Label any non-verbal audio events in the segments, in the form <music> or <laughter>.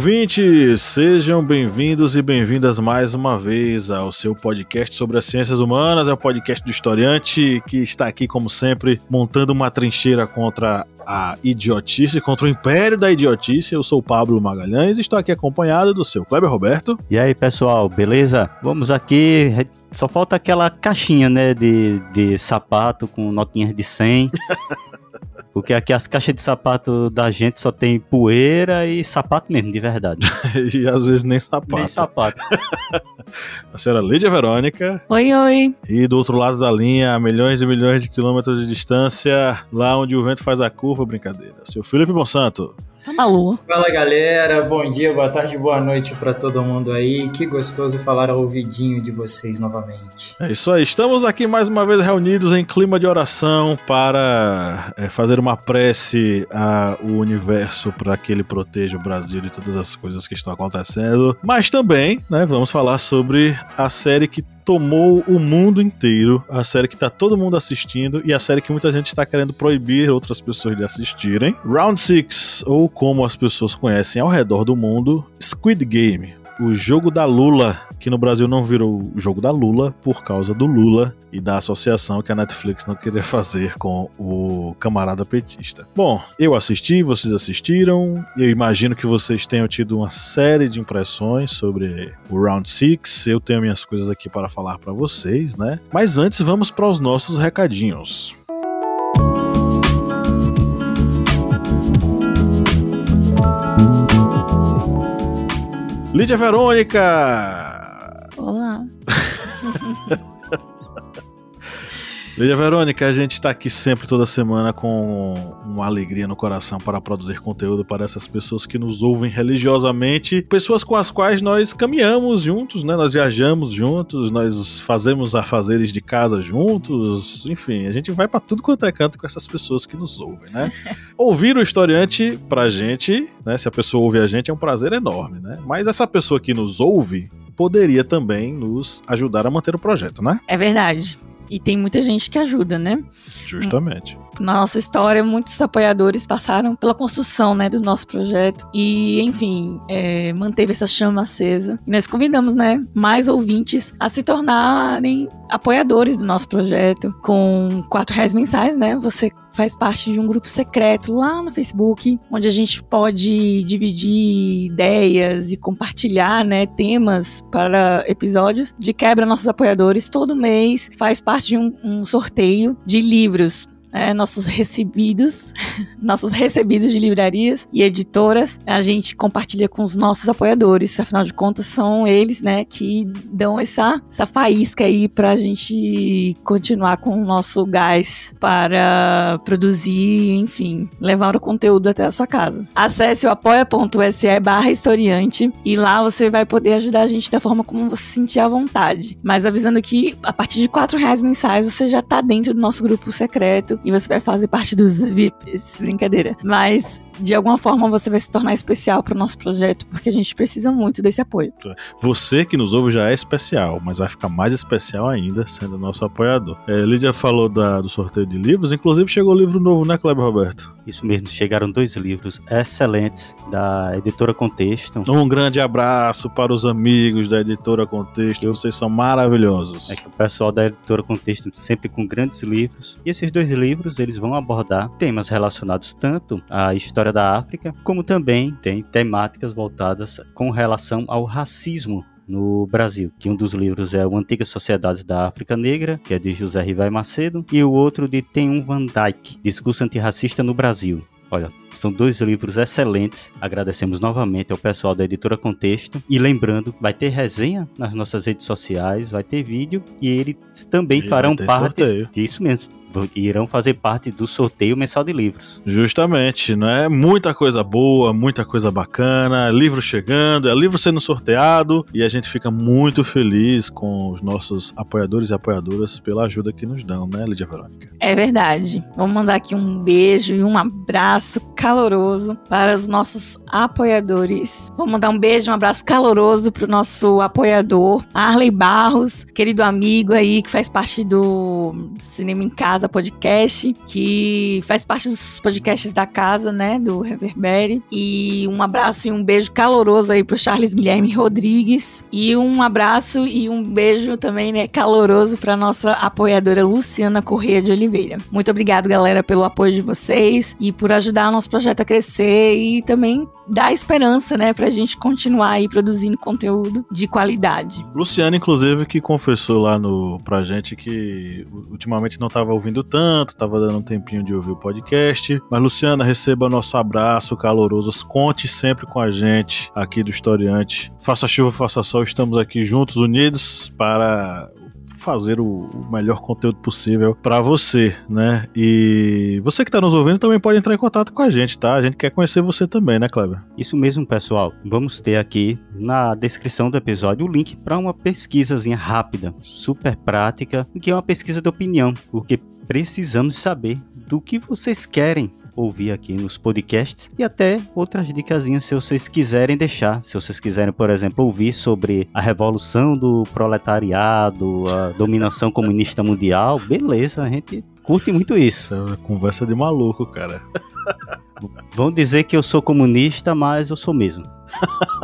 Ouvintes! Sejam bem-vindos e bem-vindas mais uma vez ao seu podcast sobre as ciências humanas. É o podcast do historiante que está aqui, como sempre, montando uma trincheira contra a idiotice, contra o império da idiotice. Eu sou o Pablo Magalhães e estou aqui acompanhado do seu Kleber Roberto. E aí, pessoal, beleza? Vamos aqui. Só falta aquela caixinha, né, de, de sapato com notinhas de 100. <laughs> Porque aqui as caixas de sapato da gente só tem poeira e sapato mesmo, de verdade. <laughs> e às vezes nem sapato. Nem sapato. <laughs> a senhora Lídia Verônica. Oi, oi. E do outro lado da linha, a milhões e milhões de quilômetros de distância, lá onde o vento faz a curva, brincadeira. Seu Felipe Monsanto. Tá maluco. Fala galera, bom dia, boa tarde, boa noite para todo mundo aí. Que gostoso falar ao ouvidinho de vocês novamente. É isso aí, estamos aqui mais uma vez reunidos em clima de oração para é, fazer uma prece ao universo para que ele proteja o Brasil de todas as coisas que estão acontecendo. Mas também, né, vamos falar sobre a série que tomou o mundo inteiro, a série que tá todo mundo assistindo e a série que muita gente está querendo proibir outras pessoas de assistirem. Round 6, ou como as pessoas conhecem ao redor do mundo, Squid Game o jogo da Lula, que no Brasil não virou o jogo da Lula por causa do Lula e da associação que a Netflix não queria fazer com o camarada petista. Bom, eu assisti, vocês assistiram, eu imagino que vocês tenham tido uma série de impressões sobre o Round 6. Eu tenho minhas coisas aqui para falar para vocês, né? Mas antes vamos para os nossos recadinhos. Lídia Verônica! Olá! <laughs> Lídia Verônica, a gente está aqui sempre, toda semana, com uma alegria no coração para produzir conteúdo para essas pessoas que nos ouvem religiosamente, pessoas com as quais nós caminhamos juntos, né? Nós viajamos juntos, nós fazemos afazeres de casa juntos, enfim, a gente vai para tudo quanto é canto com essas pessoas que nos ouvem, né? <laughs> Ouvir o historiante pra gente, né? Se a pessoa ouve a gente, é um prazer enorme, né? Mas essa pessoa que nos ouve poderia também nos ajudar a manter o projeto, né? É verdade. E tem muita gente que ajuda, né? Justamente. Na nossa história, muitos apoiadores passaram pela construção né, do nosso projeto e, enfim, é, manteve essa chama acesa. E nós convidamos né, mais ouvintes a se tornarem apoiadores do nosso projeto com quatro reais mensais, né? Você faz parte de um grupo secreto lá no Facebook, onde a gente pode dividir ideias e compartilhar, né, temas para episódios de quebra nossos apoiadores todo mês. Faz parte de um, um sorteio de livros é, nossos recebidos, <laughs> nossos recebidos de livrarias e editoras, a gente compartilha com os nossos apoiadores. Afinal de contas, são eles, né, que dão essa, essa faísca aí pra gente continuar com o nosso gás para produzir, enfim, levar o conteúdo até a sua casa. Acesse o apoia.se barra historiante e lá você vai poder ajudar a gente da forma como você sentir à vontade. Mas avisando que a partir de quatro reais mensais você já tá dentro do nosso grupo secreto e você vai fazer parte dos VIPs. Brincadeira. Mas de alguma forma você vai se tornar especial para o nosso projeto, porque a gente precisa muito desse apoio. Você que nos ouve já é especial, mas vai ficar mais especial ainda sendo nosso apoiador. É, Lídia falou da, do sorteio de livros, inclusive chegou livro novo, né, Kleber Roberto? Isso mesmo, chegaram dois livros excelentes da editora Contexto. Um grande abraço para os amigos da editora Contexto, vocês são maravilhosos. É que o pessoal da editora Contexto sempre com grandes livros, e esses dois livros eles vão abordar temas relacionados tanto à história da África, como também tem temáticas voltadas com relação ao racismo no Brasil, que um dos livros é o Antigas Sociedades da África Negra, que é de José Rivai Macedo, e o outro de Tem Van Dyke, Discurso Antirracista no Brasil. Olha, são dois livros excelentes. Agradecemos novamente ao pessoal da editora Contexto. E lembrando, vai ter resenha nas nossas redes sociais, vai ter vídeo e eles também e farão parte. Isso mesmo irão fazer parte do sorteio mensal de livros. Justamente, né? Muita coisa boa, muita coisa bacana, livro chegando, é livro sendo sorteado e a gente fica muito feliz com os nossos apoiadores e apoiadoras pela ajuda que nos dão, né, Lídia Verônica? É verdade. Vamos mandar aqui um beijo e um abraço caloroso para os nossos apoiadores. Vamos mandar um beijo, um abraço caloroso para o nosso apoiador, Arley Barros, querido amigo aí que faz parte do Cinema em Casa Podcast, que faz parte dos podcasts da casa, né, do Reverbere. E um abraço e um beijo caloroso aí pro Charles Guilherme Rodrigues. E um abraço e um beijo também, né, caloroso para nossa apoiadora Luciana Correia de Oliveira. Muito obrigado, galera, pelo apoio de vocês e por ajudar o nosso projeto a crescer e também dar esperança, né, pra gente continuar aí produzindo conteúdo de qualidade. Luciana, inclusive, que confessou lá no, pra gente que ultimamente não estava ouvindo tanto, estava dando um tempinho de ouvir o podcast. Mas, Luciana, receba nosso abraço caloroso. Conte sempre com a gente aqui do Historiante. Faça chuva, faça sol, estamos aqui juntos, unidos para fazer o, melhor conteúdo possível para você, né? E você que tá nos ouvindo também pode entrar em contato com a gente, tá? A gente quer conhecer você também, né, Kleber? Isso mesmo, pessoal. Vamos ter aqui na descrição do episódio o link para uma pesquisazinha rápida, super prática, que é uma pesquisa de opinião, porque precisamos saber do que vocês querem ouvir aqui nos podcasts e até outras dicasinhas se vocês quiserem deixar. Se vocês quiserem, por exemplo, ouvir sobre a revolução do proletariado, a <laughs> dominação comunista mundial, beleza, a gente curte muito isso. É conversa de maluco, cara. Vão dizer que eu sou comunista, mas eu sou mesmo. <laughs>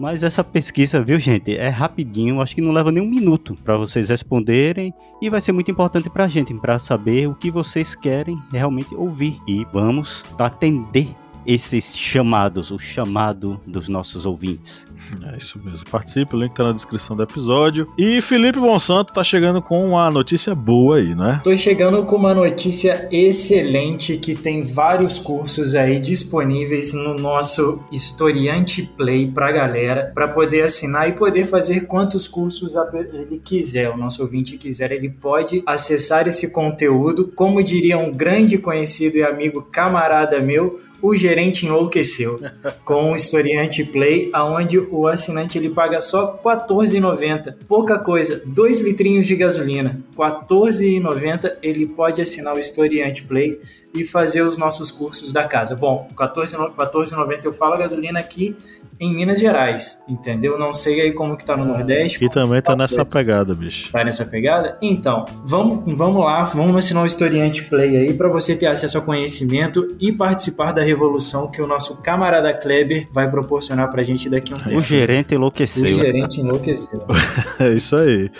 Mas essa pesquisa, viu, gente, é rapidinho, acho que não leva nem um minuto para vocês responderem e vai ser muito importante para a gente, para saber o que vocês querem realmente ouvir. E vamos atender esses chamados, o chamado dos nossos ouvintes. É isso mesmo. Participe, o link tá na descrição do episódio. E Felipe Monsanto tá chegando com uma notícia boa aí, né? Tô chegando com uma notícia excelente que tem vários cursos aí disponíveis no nosso Historiante Play pra galera, para poder assinar e poder fazer quantos cursos ele quiser. O nosso ouvinte quiser, ele pode acessar esse conteúdo. Como diria um grande conhecido e amigo camarada meu, o gerente enlouqueceu com o Historiante Play, aonde o assinante ele paga só R$ 14,90. Pouca coisa, 2 litrinhos de gasolina, R$ 14,90 ele pode assinar o Historiante Play e fazer os nossos cursos da casa. Bom, R$ 14,90 eu falo a gasolina aqui em Minas Gerais, entendeu? Não sei aí como que tá no Nordeste. E também tá nessa pegada, bicho. Tá nessa pegada? Então, vamos, vamos lá, vamos assinar o Historiante Play aí para você ter acesso ao conhecimento e participar da revolução que o nosso camarada Kleber vai proporcionar pra gente daqui a um tempo. O gerente enlouqueceu. O gerente enlouqueceu. <laughs> é isso aí.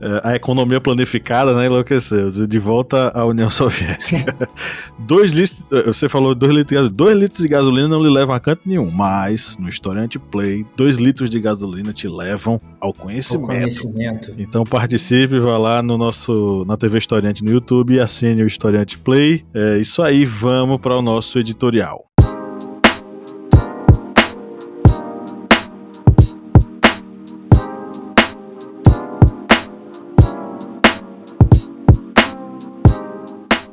É, a economia planificada, né, enlouqueceu. De volta à União Soviética. <laughs> dois litros, eh, você falou dois litros de gasolina. Dois litros de gasolina não lhe levam a canto nenhum, mas no Historiante Play, dois litros de gasolina te levam ao conhecimento. Ao conhecimento. Então participe, vá lá no nosso, na TV Historiante no YouTube assine o Historiante Play. É isso aí, vamos para o nosso editorial.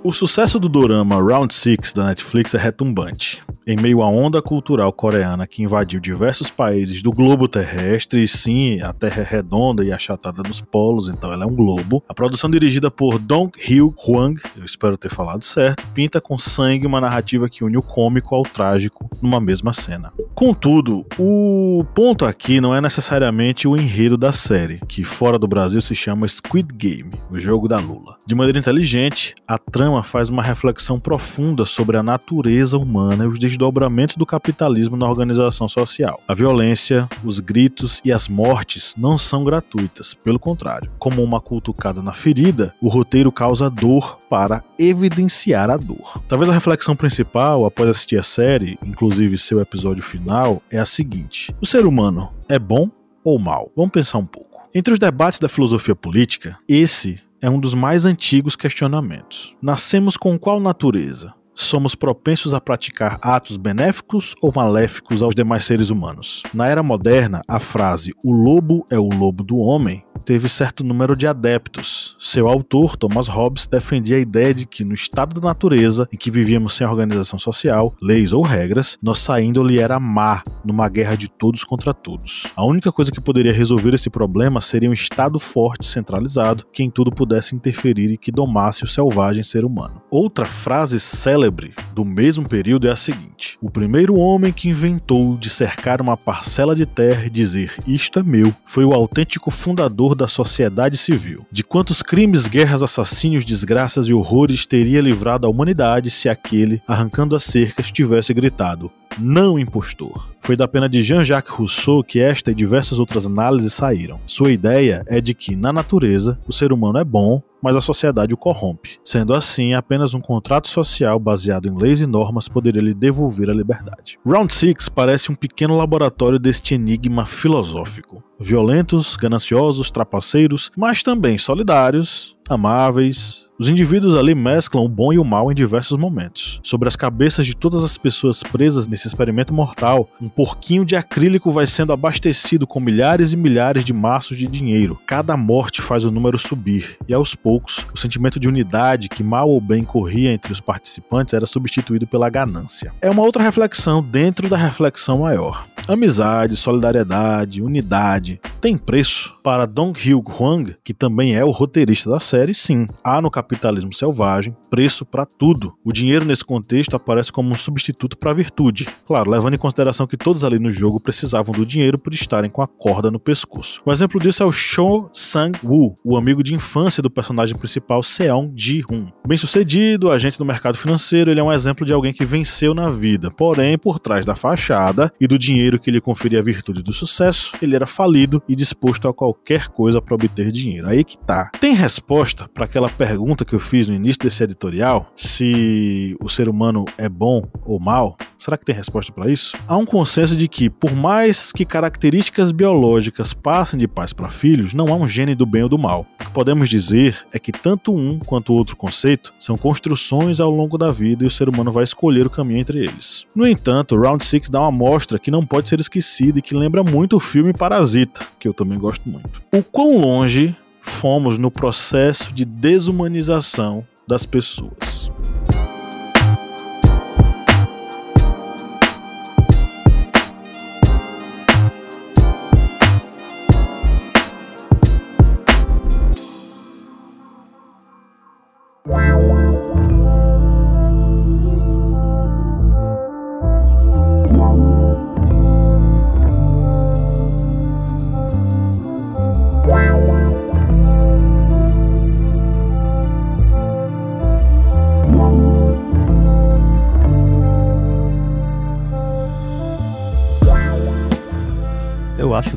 O sucesso do dorama Round 6 da Netflix é retumbante. Em meio à onda cultural coreana que invadiu diversos países do globo terrestre, e sim, a Terra é redonda e achatada nos polos, então ela é um globo, a produção dirigida por Dong Hyo Hwang, eu espero ter falado certo, pinta com sangue uma narrativa que une o cômico ao trágico numa mesma cena. Contudo, o ponto aqui não é necessariamente o enredo da série, que fora do Brasil se chama Squid Game, o jogo da Lula. De maneira inteligente, a trama faz uma reflexão profunda sobre a natureza humana e os desdobramentos do capitalismo na organização social. A violência, os gritos e as mortes não são gratuitas, pelo contrário. Como uma cutucada na ferida, o roteiro causa dor para evidenciar a dor. Talvez a reflexão principal após assistir a série, inclusive seu episódio final, é a seguinte: o ser humano é bom ou mal? Vamos pensar um pouco. Entre os debates da filosofia política, esse é um dos mais antigos questionamentos. Nascemos com qual natureza? Somos propensos a praticar atos benéficos ou maléficos aos demais seres humanos. Na era moderna, a frase o lobo é o lobo do homem teve certo número de adeptos. Seu autor, Thomas Hobbes, defendia a ideia de que no estado da natureza, em que vivíamos sem organização social, leis ou regras, nossa índole era má, numa guerra de todos contra todos. A única coisa que poderia resolver esse problema seria um estado forte, centralizado, que em tudo pudesse interferir e que domasse o selvagem ser humano. Outra frase célebre do mesmo período é a seguinte: O primeiro homem que inventou de cercar uma parcela de terra e dizer isto é meu foi o autêntico fundador da sociedade civil. De quantos crimes, guerras, assassínios, desgraças e horrores teria livrado a humanidade se aquele, arrancando as cercas, tivesse gritado: não impostor. Foi da pena de Jean-Jacques Rousseau que esta e diversas outras análises saíram. Sua ideia é de que, na natureza, o ser humano é bom, mas a sociedade o corrompe. Sendo assim, apenas um contrato social baseado em leis e normas poderia lhe devolver a liberdade. Round 6 parece um pequeno laboratório deste enigma filosófico. Violentos, gananciosos, trapaceiros, mas também solidários, amáveis, os indivíduos ali mesclam o bom e o mal em diversos momentos. Sobre as cabeças de todas as pessoas presas nesse experimento mortal, um porquinho de acrílico vai sendo abastecido com milhares e milhares de maços de dinheiro. Cada morte faz o número subir, e aos poucos, o sentimento de unidade que mal ou bem corria entre os participantes era substituído pela ganância. É uma outra reflexão dentro da reflexão maior. Amizade, solidariedade, unidade tem preço? Para Dong Hyuk Hwang, que também é o roteirista da série, sim. Há no capitalismo selvagem preço para tudo. O dinheiro nesse contexto aparece como um substituto para a virtude. Claro, levando em consideração que todos ali no jogo precisavam do dinheiro por estarem com a corda no pescoço. Um exemplo disso é o Cho Sang-woo, o amigo de infância do personagem principal Seong Ji-hoon. Bem sucedido, agente do mercado financeiro, ele é um exemplo de alguém que venceu na vida. Porém, por trás da fachada e do dinheiro que lhe conferia a virtude do sucesso, ele era falido e disposto a qualquer coisa para obter dinheiro. Aí que tá. Tem resposta para aquela pergunta que eu fiz no início desse editorial, se o ser humano é bom ou mal? Será que tem resposta para isso? Há um consenso de que, por mais que características biológicas passem de pais para filhos, não há um gene do bem ou do mal. O que podemos dizer é que tanto um quanto o outro conceito são construções ao longo da vida e o ser humano vai escolher o caminho entre eles. No entanto, Round 6 dá uma amostra que não pode ser esquecida e que lembra muito o filme Parasita, que eu também gosto muito. O quão longe fomos no processo de desumanização das pessoas.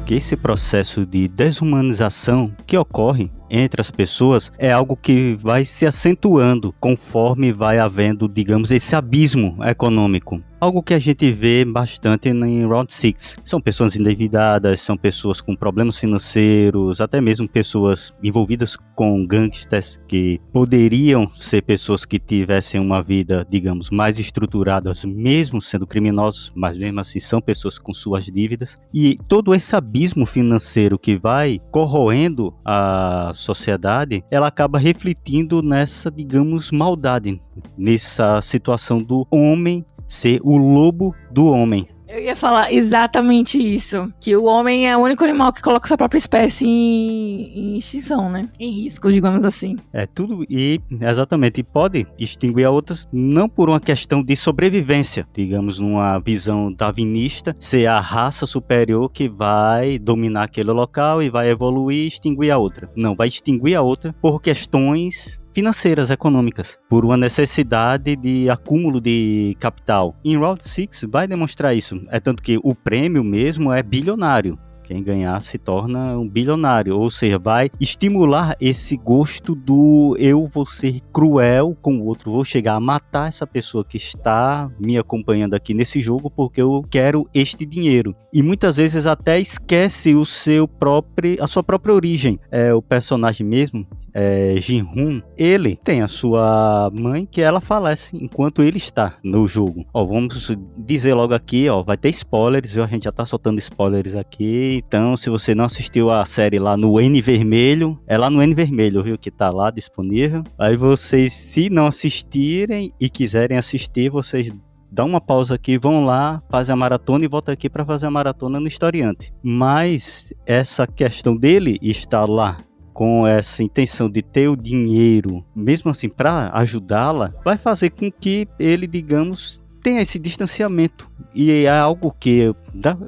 Que esse processo de desumanização que ocorre entre as pessoas é algo que vai se acentuando conforme vai havendo, digamos, esse abismo econômico. Algo que a gente vê bastante em Round 6. São pessoas endividadas, são pessoas com problemas financeiros, até mesmo pessoas envolvidas com gangsters que poderiam ser pessoas que tivessem uma vida, digamos, mais estruturadas, mesmo sendo criminosos, mas mesmo assim são pessoas com suas dívidas. E todo esse abismo financeiro que vai corroendo a sociedade, ela acaba refletindo nessa, digamos, maldade, nessa situação do homem ser o lobo do homem. Eu ia falar exatamente isso. Que o homem é o único animal que coloca sua própria espécie em, em extinção, né? Em risco, digamos assim. É tudo. E exatamente. E pode extinguir a outras não por uma questão de sobrevivência. Digamos, numa visão darwinista, ser a raça superior que vai dominar aquele local e vai evoluir e extinguir a outra. Não, vai extinguir a outra por questões financeiras, econômicas, por uma necessidade de acúmulo de capital. Em Route 6 vai demonstrar isso. É tanto que o prêmio mesmo é bilionário. Quem ganhar se torna um bilionário, ou seja, vai estimular esse gosto do eu vou ser cruel com o outro, vou chegar a matar essa pessoa que está me acompanhando aqui nesse jogo porque eu quero este dinheiro. E muitas vezes até esquece o seu próprio, a sua própria origem. É o personagem mesmo é, Jinhun, ele tem a sua mãe que ela falece enquanto ele está no jogo. Ó, vamos dizer logo aqui, ó, vai ter spoilers, viu? A gente já tá soltando spoilers aqui. Então, se você não assistiu a série lá no N vermelho, é lá no N vermelho, viu, que tá lá disponível. Aí vocês, se não assistirem e quiserem assistir, vocês dá uma pausa aqui, vão lá, fazem a maratona e voltam aqui para fazer a maratona no historiante. Mas essa questão dele estar lá com essa intenção de ter o dinheiro, mesmo assim para ajudá-la, vai fazer com que ele, digamos, tenha esse distanciamento. E é algo que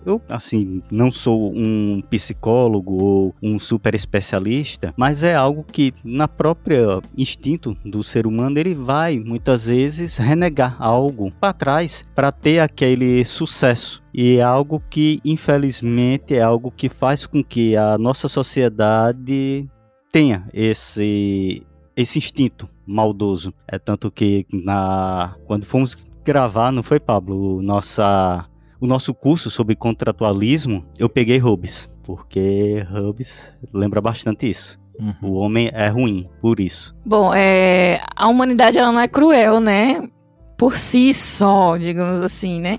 eu, assim, não sou um psicólogo ou um super especialista, mas é algo que, na própria instinto do ser humano, ele vai muitas vezes renegar algo para trás para ter aquele sucesso. E é algo que, infelizmente, é algo que faz com que a nossa sociedade tenha esse esse instinto maldoso. É tanto que na quando fomos gravar, não foi, Pablo? O, nossa, o nosso curso sobre contratualismo, eu peguei Hobbes, porque Hobbes lembra bastante isso. Uhum. O homem é ruim, por isso. Bom, é, a humanidade ela não é cruel, né? Por si só, digamos assim, né?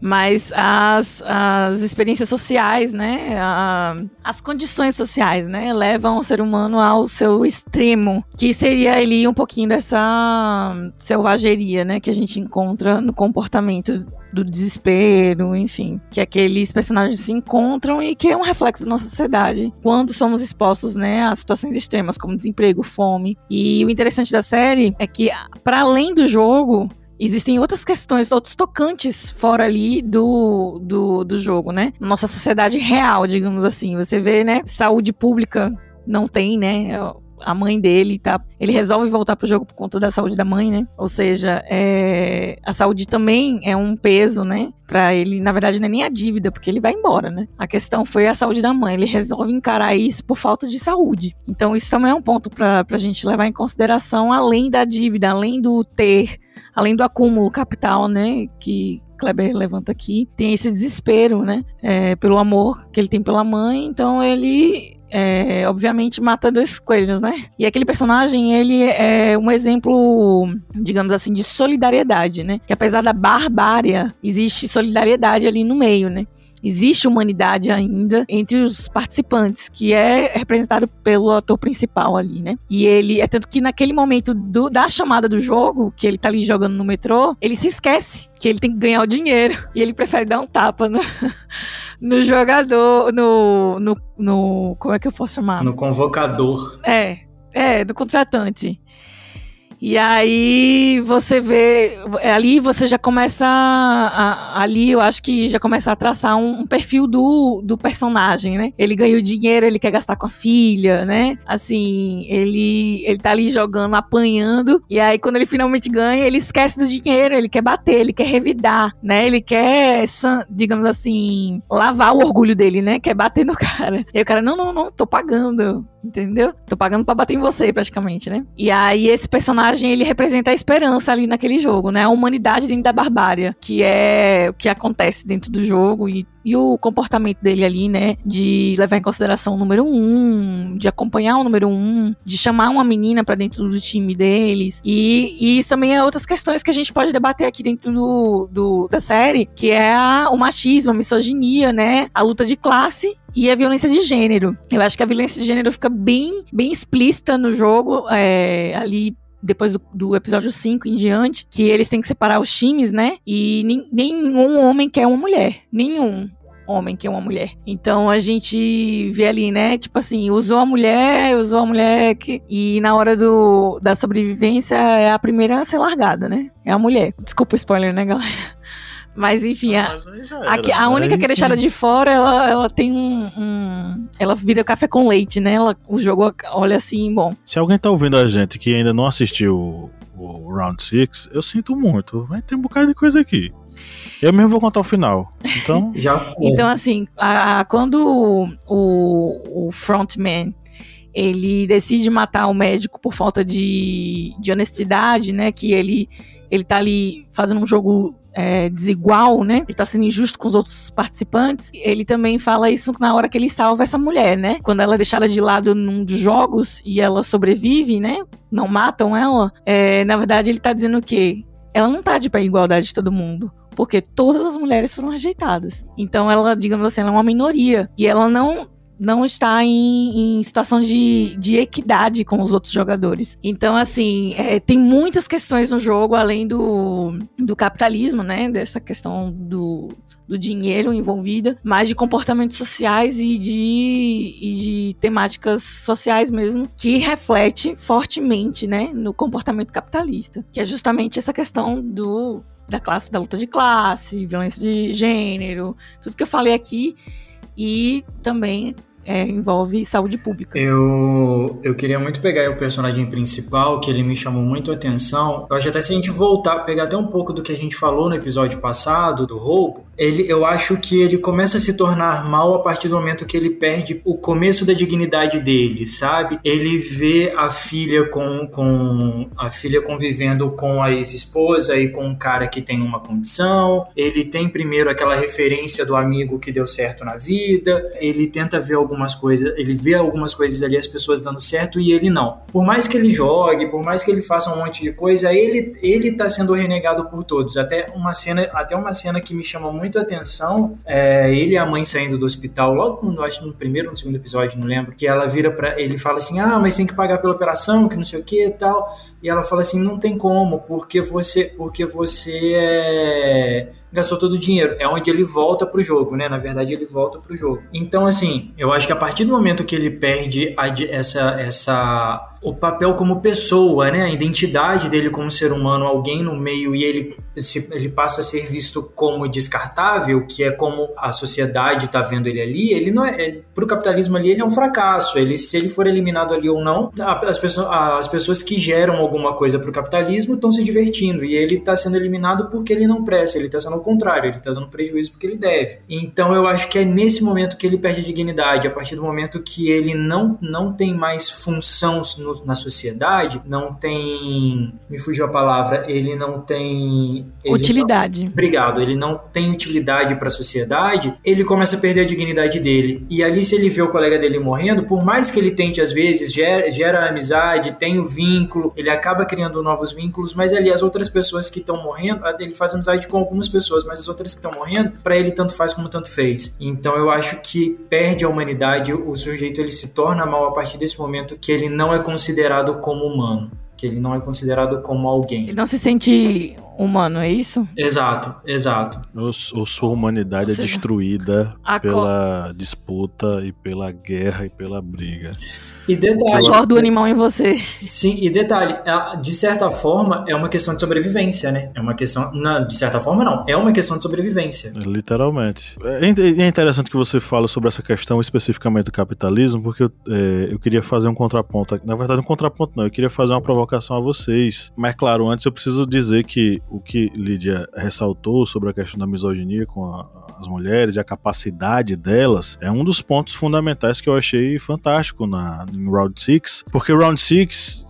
Mas as, as experiências sociais, né, a, as condições sociais, né, levam o ser humano ao seu extremo, que seria ali um pouquinho dessa selvageria, né, que a gente encontra no comportamento do desespero, enfim, que aqueles personagens se encontram e que é um reflexo da nossa sociedade. Quando somos expostos, né, a situações extremas como desemprego, fome. E o interessante da série é que para além do jogo, existem outras questões, outros tocantes fora ali do, do, do jogo, né? Nossa sociedade real, digamos assim. Você vê, né? Saúde pública não tem, né? A mãe dele tá. Ele resolve voltar pro jogo por conta da saúde da mãe, né? Ou seja, é, a saúde também é um peso, né? Pra ele, na verdade, não é nem a dívida, porque ele vai embora, né? A questão foi a saúde da mãe. Ele resolve encarar isso por falta de saúde. Então, isso também é um ponto pra, pra gente levar em consideração, além da dívida, além do ter, além do acúmulo capital, né? Que, Kleber levanta aqui, tem esse desespero, né? É, pelo amor que ele tem pela mãe, então ele é, obviamente mata dois coelhos, né? E aquele personagem, ele é um exemplo, digamos assim, de solidariedade, né? Que apesar da barbárie, existe solidariedade ali no meio, né? Existe humanidade ainda entre os participantes, que é representado pelo ator principal ali, né? E ele, é tanto que naquele momento do, da chamada do jogo, que ele tá ali jogando no metrô, ele se esquece que ele tem que ganhar o dinheiro <laughs> e ele prefere dar um tapa no, <laughs> no jogador, no, no, no. Como é que eu posso chamar? No convocador. É, é, do contratante. E aí você vê, ali você já começa, a, ali eu acho que já começa a traçar um, um, perfil do, do personagem, né? Ele ganha o dinheiro, ele quer gastar com a filha, né? Assim, ele, ele tá ali jogando, apanhando, e aí quando ele finalmente ganha, ele esquece do dinheiro, ele quer bater, ele quer revidar, né? Ele quer, digamos assim, lavar o orgulho dele, né? Quer bater no <laughs> cara. E o cara, não, não, não, tô pagando, entendeu? Tô pagando pra bater em você, praticamente, né? E aí esse personagem personagem ele representa a esperança ali naquele jogo, né? A humanidade dentro da barbárie, que é o que acontece dentro do jogo e e o comportamento dele ali, né? De levar em consideração o número um, de acompanhar o número um, de chamar uma menina para dentro do time deles. E, e, isso também é outras questões que a gente pode debater aqui dentro do, do da série, que é a, o machismo, a misoginia, né? A luta de classe e a violência de gênero. Eu acho que a violência de gênero fica bem, bem explícita no jogo, é, ali depois do, do, episódio 5 em diante, que eles têm que separar os times, né? E nenhum homem quer uma mulher. Nenhum homem quer uma mulher. Então a gente vê ali, né? Tipo assim, usou a mulher, usou a mulher que... e na hora do, da sobrevivência é a primeira a ser largada, né? É a mulher. Desculpa o spoiler, né, galera? Mas enfim, a, a, a única que é deixada de fora, ela, ela tem um, um, Ela vira café com leite, né? Ela, o jogo olha assim, bom. Se alguém tá ouvindo a gente que ainda não assistiu o, o Round 6, eu sinto muito. Vai ter um bocado de coisa aqui. Eu mesmo vou contar o final. Então. <laughs> Já foi. Então, assim, a, quando o, o frontman ele decide matar o médico por falta de, de honestidade, né? Que ele, ele tá ali fazendo um jogo é, desigual, né? Ele tá sendo injusto com os outros participantes. Ele também fala isso na hora que ele salva essa mulher, né? Quando ela é deixada de lado num dos jogos e ela sobrevive, né? Não matam ela. É, na verdade, ele tá dizendo o quê? Ela não tá de pé igualdade de todo mundo porque todas as mulheres foram rejeitadas. Então ela, digamos assim, ela é uma minoria e ela não não está em, em situação de, de, equidade com os outros jogadores. Então, assim, é, tem muitas questões no jogo, além do, do capitalismo, né? Dessa questão do, do dinheiro envolvida, mas de comportamentos sociais e de, e de temáticas sociais mesmo, que reflete fortemente, né, no comportamento capitalista, que é justamente essa questão do da classe, da luta de classe, violência de gênero, tudo que eu falei aqui, e também é, envolve saúde pública. Eu, eu queria muito pegar o personagem principal, que ele me chamou muito a atenção. Eu acho até se a gente voltar, pegar até um pouco do que a gente falou no episódio passado, do roubo, ele, eu acho que ele começa a se tornar mal a partir do momento que ele perde o começo da dignidade dele, sabe? Ele vê a filha com, com a filha convivendo com a ex-esposa e com um cara que tem uma condição. Ele tem primeiro aquela referência do amigo que deu certo na vida. Ele tenta ver algumas coisas, ele vê algumas coisas ali, as pessoas dando certo e ele não. Por mais que ele jogue, por mais que ele faça um monte de coisa, ele ele tá sendo renegado por todos. Até uma cena, até uma cena que me chama muito a atenção, é ele e a mãe saindo do hospital, logo no, acho no primeiro ou no segundo episódio, não lembro, que ela vira para ele fala assim: "Ah, mas tem que pagar pela operação, que não sei o que e tal". E ela fala assim: "Não tem como, porque você porque você é gastou todo o dinheiro. É onde ele volta pro jogo, né? Na verdade, ele volta pro jogo. Então, assim, eu acho que a partir do momento que ele perde a, essa, essa o papel como pessoa, né? A identidade dele como ser humano, alguém no meio e ele, ele passa a ser visto como descartável, que é como a sociedade está vendo ele ali. Ele não é, é para o capitalismo ali ele é um fracasso. Ele se ele for eliminado ali ou não, as pessoas, as pessoas que geram alguma coisa para o capitalismo estão se divertindo e ele está sendo eliminado porque ele não presta. Ele está sendo ao contrário. Ele está dando prejuízo porque ele deve. Então eu acho que é nesse momento que ele perde a dignidade, a partir do momento que ele não não tem mais função no no, na sociedade não tem. Me fugiu a palavra, ele não tem. Ele utilidade. Não, obrigado, ele não tem utilidade para a sociedade, ele começa a perder a dignidade dele. E ali, se ele vê o colega dele morrendo, por mais que ele tente, às vezes, gera, gera amizade, tem o vínculo, ele acaba criando novos vínculos, mas ali as outras pessoas que estão morrendo, ele faz amizade com algumas pessoas, mas as outras que estão morrendo, para ele tanto faz como tanto fez. Então eu acho que perde a humanidade, o sujeito ele se torna mal a partir desse momento que ele não é considerado como humano, que ele não é considerado como alguém. Ele não se sente humano, é isso? Exato, exato. Ou, sua humanidade é seja, é destruída pela disputa e pela guerra e pela briga. E detalhe. A do animal em você. Sim, e detalhe, de certa forma, é uma questão de sobrevivência, né? É uma questão. Não, de certa forma, não. É uma questão de sobrevivência. Literalmente. É, é interessante que você fale sobre essa questão especificamente do capitalismo, porque eu, é, eu queria fazer um contraponto. Na verdade, um contraponto não. Eu queria fazer uma provocação a vocês. Mas, claro, antes eu preciso dizer que o que Lídia ressaltou sobre a questão da misoginia com a, as mulheres e a capacidade delas é um dos pontos fundamentais que eu achei fantástico na, em Round 6, porque Round 6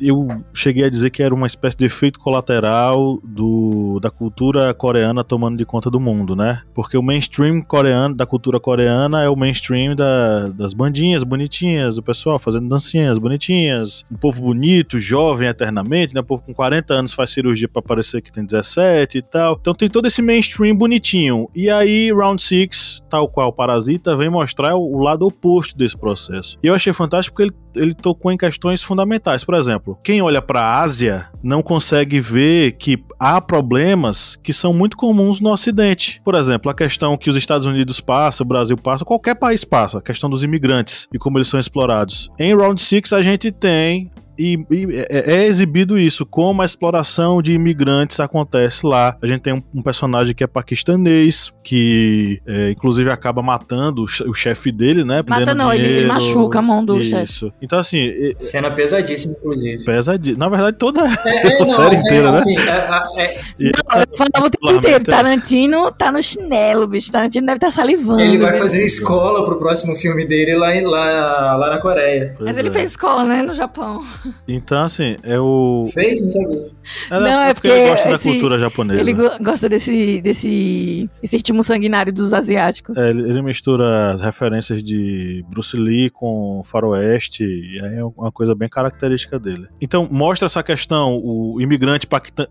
eu cheguei a dizer que era uma espécie de efeito colateral do, da cultura coreana tomando de conta do mundo, né? Porque o mainstream coreano, da cultura coreana, é o mainstream da, das bandinhas bonitinhas, o pessoal fazendo dancinhas bonitinhas, um povo bonito, jovem eternamente, né? O povo com 40 anos faz cirurgia para parecer que tem 17 e tal. Então tem todo esse mainstream bonitinho. E aí, Round 6, tal qual Parasita, vem mostrar o, lado oposto desse processo. E eu achei fantástico porque ele ele tocou em questões fundamentais. Por exemplo, quem olha para a Ásia não consegue ver que há problemas que são muito comuns no Ocidente. Por exemplo, a questão que os Estados Unidos passam, o Brasil passa, qualquer país passa, a questão dos imigrantes e como eles são explorados. Em Round 6 a gente tem e, e é, é, exibido isso, como a exploração de imigrantes acontece lá. A gente tem um, um personagem que é paquistanês, que é, inclusive acaba matando o, chefe dele, né? Mata não, dinheiro, ele, machuca a mão do chefe. Isso. Então, assim. Cena pesadíssima, inclusive. Pesadíssima. Na verdade, toda é, <laughs> essa não, série inteira, né? Assim, é, é, não, eu falava o tempo inteiro. Tarantino tá no chinelo, bicho. Tarantino deve estar tá salivando. Ele vai fazer escola pro próximo filme dele lá, lá, lá na Coreia. Pois Mas ele fez escola, né? No Japão. Então, assim, é o. Fez? Não sabia. É, não, é porque, ele gosta esse, da cultura japonesa. Ele gosta desse, desse esse ritmo sanguinário dos asiáticos. É, ele, ele, mistura as referências de Bruce Lee com faroeste, e aí é uma coisa bem característica dele. Então, mostra essa questão, o imigrante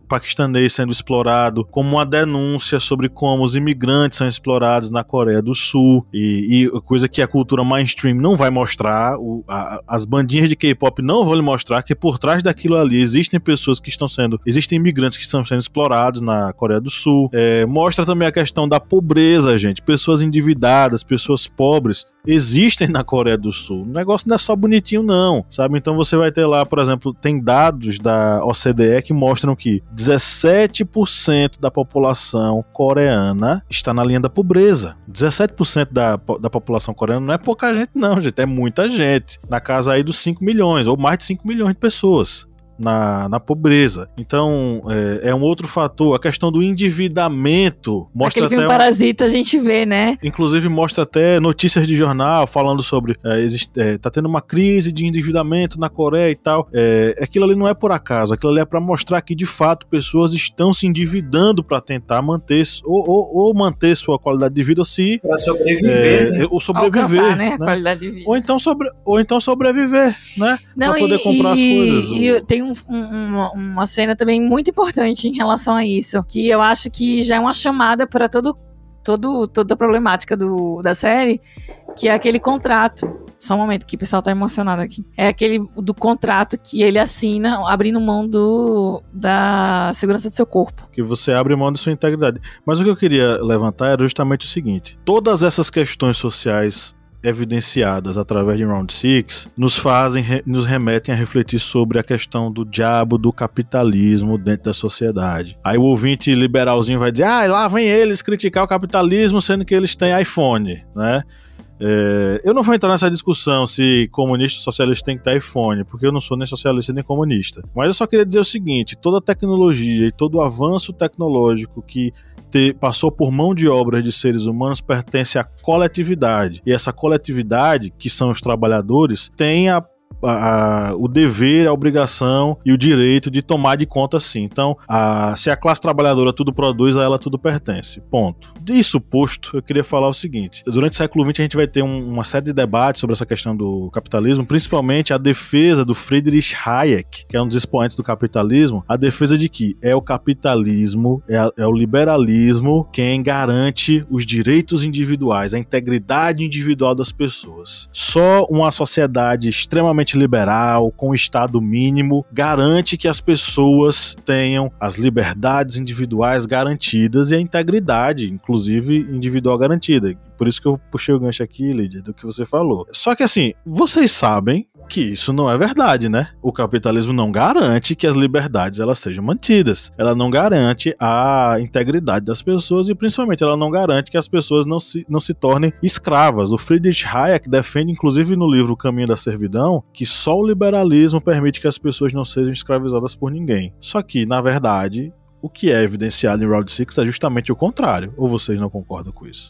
paquistanês sendo explorado como uma denúncia sobre como os imigrantes são explorados na Coreia do Sul, e, e coisa que a cultura mainstream não vai mostrar, o, a, as bandinhas de K-pop não vão lhe mostrar que por trás daquilo ali existem pessoas que estão sendo, existem imigrantes que estão sendo explorados na Coreia do Sul. É, mostra também a questão da pobreza, gente. Pessoas endividadas, pessoas pobres existem na Coreia do Sul. O negócio não é só bonitinho, não, sabe? Então você vai ter lá, por exemplo, tem dados da OCDE que mostram que 17% da população coreana está na linha da pobreza. 17% da, da população coreana não é pouca gente, não, gente. É muita gente. Na casa aí dos 5 milhões, ou mais de 5 milhões de pessoas na, na pobreza. Então, é, é, um outro fator. A questão do endividamento mostra Aquele até. Um parasita a gente vê, né? Inclusive, mostra até notícias de jornal falando sobre. É, existe, é, tá tendo uma crise de endividamento na Coreia e tal. É, aquilo ali não é por acaso. Aquilo ali é para mostrar que, de fato, pessoas estão se endividando para tentar manter ou, ou, ou, manter sua qualidade de vida se. Para sobreviver. É, né? Ou sobreviver. Alcançar, né? né? A qualidade de vida. Ou então, sobre, ou então sobreviver, né? Para poder e, comprar as coisas. E tem um um, uma, uma cena também muito importante em relação a isso, que eu acho que já é uma chamada para todo, todo, toda a problemática do, da série, que é aquele contrato. Só um momento que o pessoal tá emocionado aqui. É aquele do contrato que ele assina abrindo mão do, da segurança do seu corpo. Que você abre mão da sua integridade. Mas o que eu queria levantar era justamente o seguinte: todas essas questões sociais evidenciadas através de Round Six nos fazem, nos remetem a refletir sobre a questão do diabo do capitalismo dentro da sociedade. Aí o ouvinte liberalzinho vai dizer: ah, lá vem eles criticar o capitalismo sendo que eles têm iPhone, né? É, eu não vou entrar nessa discussão se comunista ou socialista tem que ter iPhone, porque eu não sou nem socialista nem comunista. Mas eu só queria dizer o seguinte: toda tecnologia e todo avanço tecnológico que passou por mão de obras de seres humanos pertence à coletividade. E essa coletividade, que são os trabalhadores, tem a a, a, o dever, a obrigação e o direito de tomar de conta sim. Então, a, se a classe trabalhadora tudo produz, a ela tudo pertence. Ponto. Disso posto, eu queria falar o seguinte: durante o século XX a gente vai ter um, uma série de debates sobre essa questão do capitalismo, principalmente a defesa do Friedrich Hayek, que é um dos expoentes do capitalismo, a defesa de que é o capitalismo, é, a, é o liberalismo quem garante os direitos individuais, a integridade individual das pessoas. Só uma sociedade extremamente liberal, com o Estado mínimo, garante que as pessoas tenham as liberdades individuais garantidas e a integridade, inclusive individual garantida. Por isso que eu puxei o gancho aqui, Lídia, do que você falou. Só que assim, vocês sabem que isso não é verdade, né? O capitalismo não garante que as liberdades elas sejam mantidas. Ela não garante a integridade das pessoas e principalmente ela não garante que as pessoas não se, não se tornem escravas. O Friedrich Hayek defende inclusive no livro O Caminho da Servidão que só o liberalismo permite que as pessoas não sejam escravizadas por ninguém. Só que, na verdade, o que é evidenciado em Round 6 é justamente o contrário. Ou vocês não concordam com isso?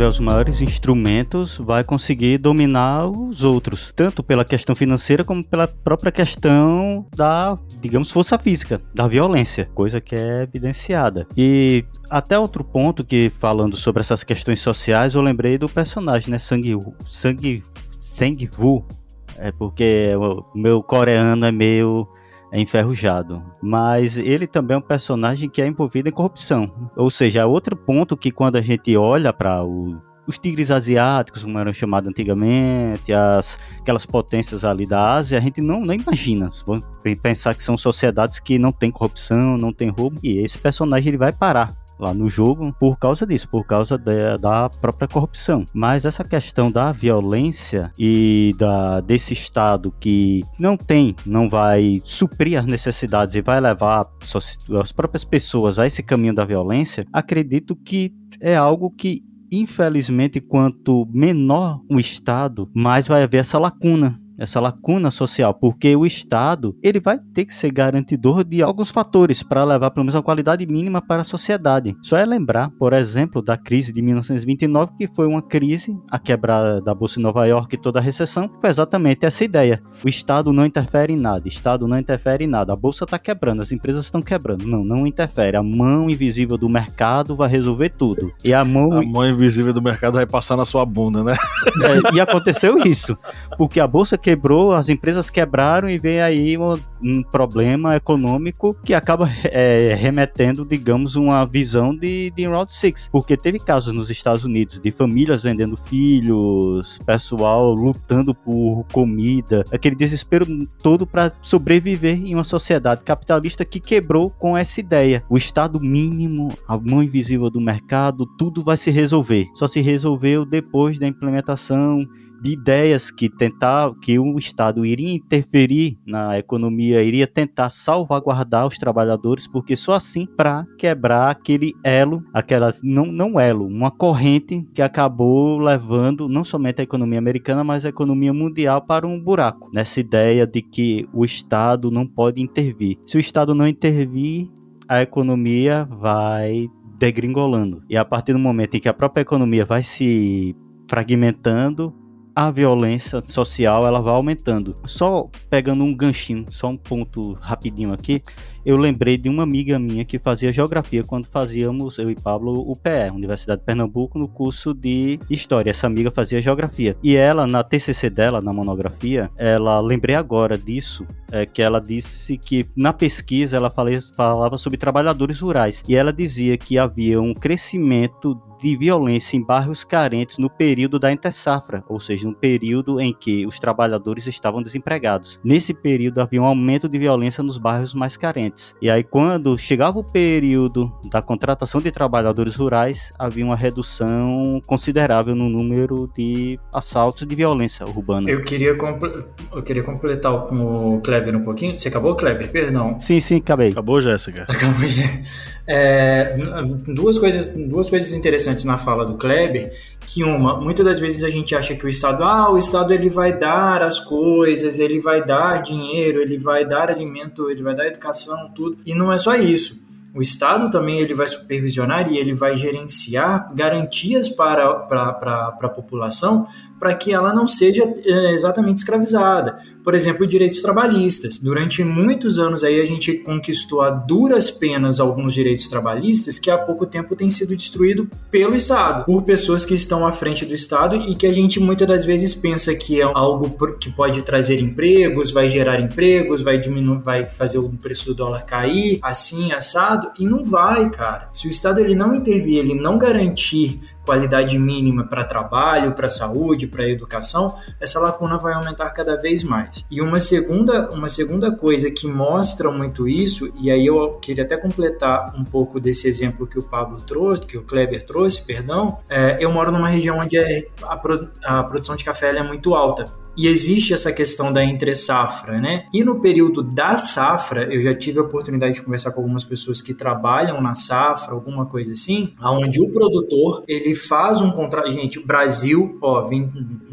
Tiver os maiores instrumentos vai conseguir dominar os outros, tanto pela questão financeira como pela própria questão da, digamos, força física, da violência, coisa que é evidenciada. E até outro ponto que falando sobre essas questões sociais, eu lembrei do personagem, né, Sang Sang Sang Vu, é porque o meu coreano é meio enferrujado. Mas ele também é um personagem que é envolvido em corrupção. Ou seja, é outro ponto que quando a gente olha para os tigres asiáticos, como eram chamados antigamente, as, aquelas potências ali da Ásia, a gente não, não imagina. Vamos pensar que são sociedades que não tem corrupção, não tem roubo, e esse personagem ele vai parar lá no jogo por causa disso, por causa de, da própria corrupção. Mas essa questão da violência e da, desse Estado que não tem, não vai suprir as necessidades e vai levar as próprias pessoas a esse caminho da violência, acredito que é algo que infelizmente, quanto menor o Estado, mais vai haver essa lacuna essa lacuna social, porque o Estado ele vai ter que ser garantidor de alguns fatores para levar pelo menos uma qualidade mínima para a sociedade. Só é lembrar, por exemplo, da crise de 1929, que foi uma crise, a quebrada da Bolsa de Nova York e toda a recessão, foi exatamente essa ideia. O Estado não interfere em nada, o Estado não interfere em nada, a Bolsa está quebrando, as empresas estão quebrando. Não, não interfere. A mão invisível do mercado vai resolver tudo. E a mão... A mão invisível do mercado vai passar na sua bunda, né? É, e aconteceu isso, porque a Bolsa que quebrou, as empresas quebraram e vem aí um, um problema econômico que acaba <laughs> é, remetendo, digamos, uma visão de, de Round 6. Porque teve casos nos Estados Unidos de famílias vendendo filhos, pessoal lutando por comida, aquele desespero todo para sobreviver em uma sociedade capitalista que quebrou com essa ideia. O estado mínimo, a mão invisível do mercado, tudo vai se resolver. Só se resolveu depois da implementação de ideias que tentar que o Estado iria interferir na economia, iria tentar salvaguardar os trabalhadores, porque só assim para quebrar aquele elo, aquela não não elo, uma corrente que acabou levando não somente a economia americana, mas a economia mundial para um buraco. Nessa ideia de que o Estado não pode intervir. Se o Estado não intervir, a economia vai degringolando. E a partir do momento em que a própria economia vai se fragmentando, a violência social ela vai aumentando. Só pegando um ganchinho, só um ponto rapidinho aqui, eu lembrei de uma amiga minha que fazia geografia quando fazíamos, eu e Pablo, o PE, Universidade de Pernambuco, no curso de História. Essa amiga fazia geografia. E ela, na TCC dela, na monografia, ela, lembrei agora disso, é, que ela disse que na pesquisa ela falava sobre trabalhadores rurais. E ela dizia que havia um crescimento de violência em bairros carentes no período da intersafra, ou seja, no período em que os trabalhadores estavam desempregados. Nesse período havia um aumento de violência nos bairros mais carentes. E aí quando chegava o período da contratação de trabalhadores rurais, havia uma redução considerável no número de assaltos de violência urbana. Eu queria, eu queria completar com o Kleber um pouquinho. Você acabou, Kleber? Perdão. Sim, sim, acabei. Acabou, Jéssica. Acabou, é, duas, coisas, duas coisas interessantes na fala do Kleber, que uma, muitas das vezes a gente acha que o Estado, ah, o Estado ele vai dar as coisas, ele vai dar dinheiro, ele vai dar alimento, ele vai dar educação, tudo, e não é só isso. O Estado também ele vai supervisionar e ele vai gerenciar garantias para, para, para, para a população para que ela não seja é, exatamente escravizada. Por exemplo, direitos trabalhistas. Durante muitos anos aí a gente conquistou a duras penas alguns direitos trabalhistas que há pouco tempo têm sido destruídos pelo Estado, por pessoas que estão à frente do Estado e que a gente muitas das vezes pensa que é algo que pode trazer empregos, vai gerar empregos, vai diminuir, vai fazer o preço do dólar cair, assim assado e não vai, cara. Se o Estado ele não intervir, ele não garantir qualidade mínima para trabalho, para saúde, para educação, essa lacuna vai aumentar cada vez mais. E uma segunda, uma segunda coisa que mostra muito isso, e aí eu queria até completar um pouco desse exemplo que o Pablo trouxe, que o Kleber trouxe, perdão, é, eu moro numa região onde é, a, a produção de café é muito alta. E existe essa questão da entre safra, né? E no período da safra, eu já tive a oportunidade de conversar com algumas pessoas que trabalham na safra, alguma coisa assim, onde o produtor, ele faz um contrato, gente, Brasil, ó,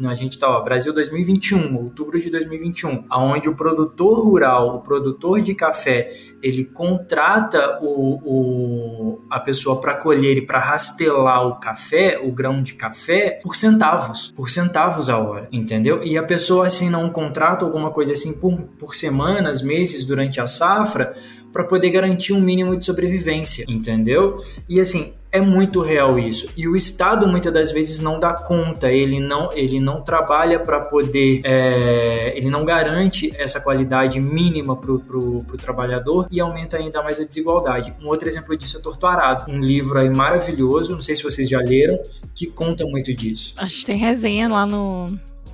a gente tá, ó, Brasil 2021, outubro de 2021, aonde o produtor rural, o produtor de café, ele contrata o, o a pessoa para colher e para rastelar o café, o grão de café, por centavos, por centavos a hora, entendeu? E a pessoa assina um contrato, alguma coisa assim, por, por semanas, meses durante a safra, para poder garantir um mínimo de sobrevivência, entendeu? E assim, é muito real isso. E o Estado muitas das vezes não dá conta, ele não, ele não trabalha para poder, é, ele não garante essa qualidade mínima para o trabalhador e aumenta ainda mais a desigualdade. Um outro exemplo disso é Torto Arado, um livro aí maravilhoso, não sei se vocês já leram, que conta muito disso. A gente tem resenha lá no,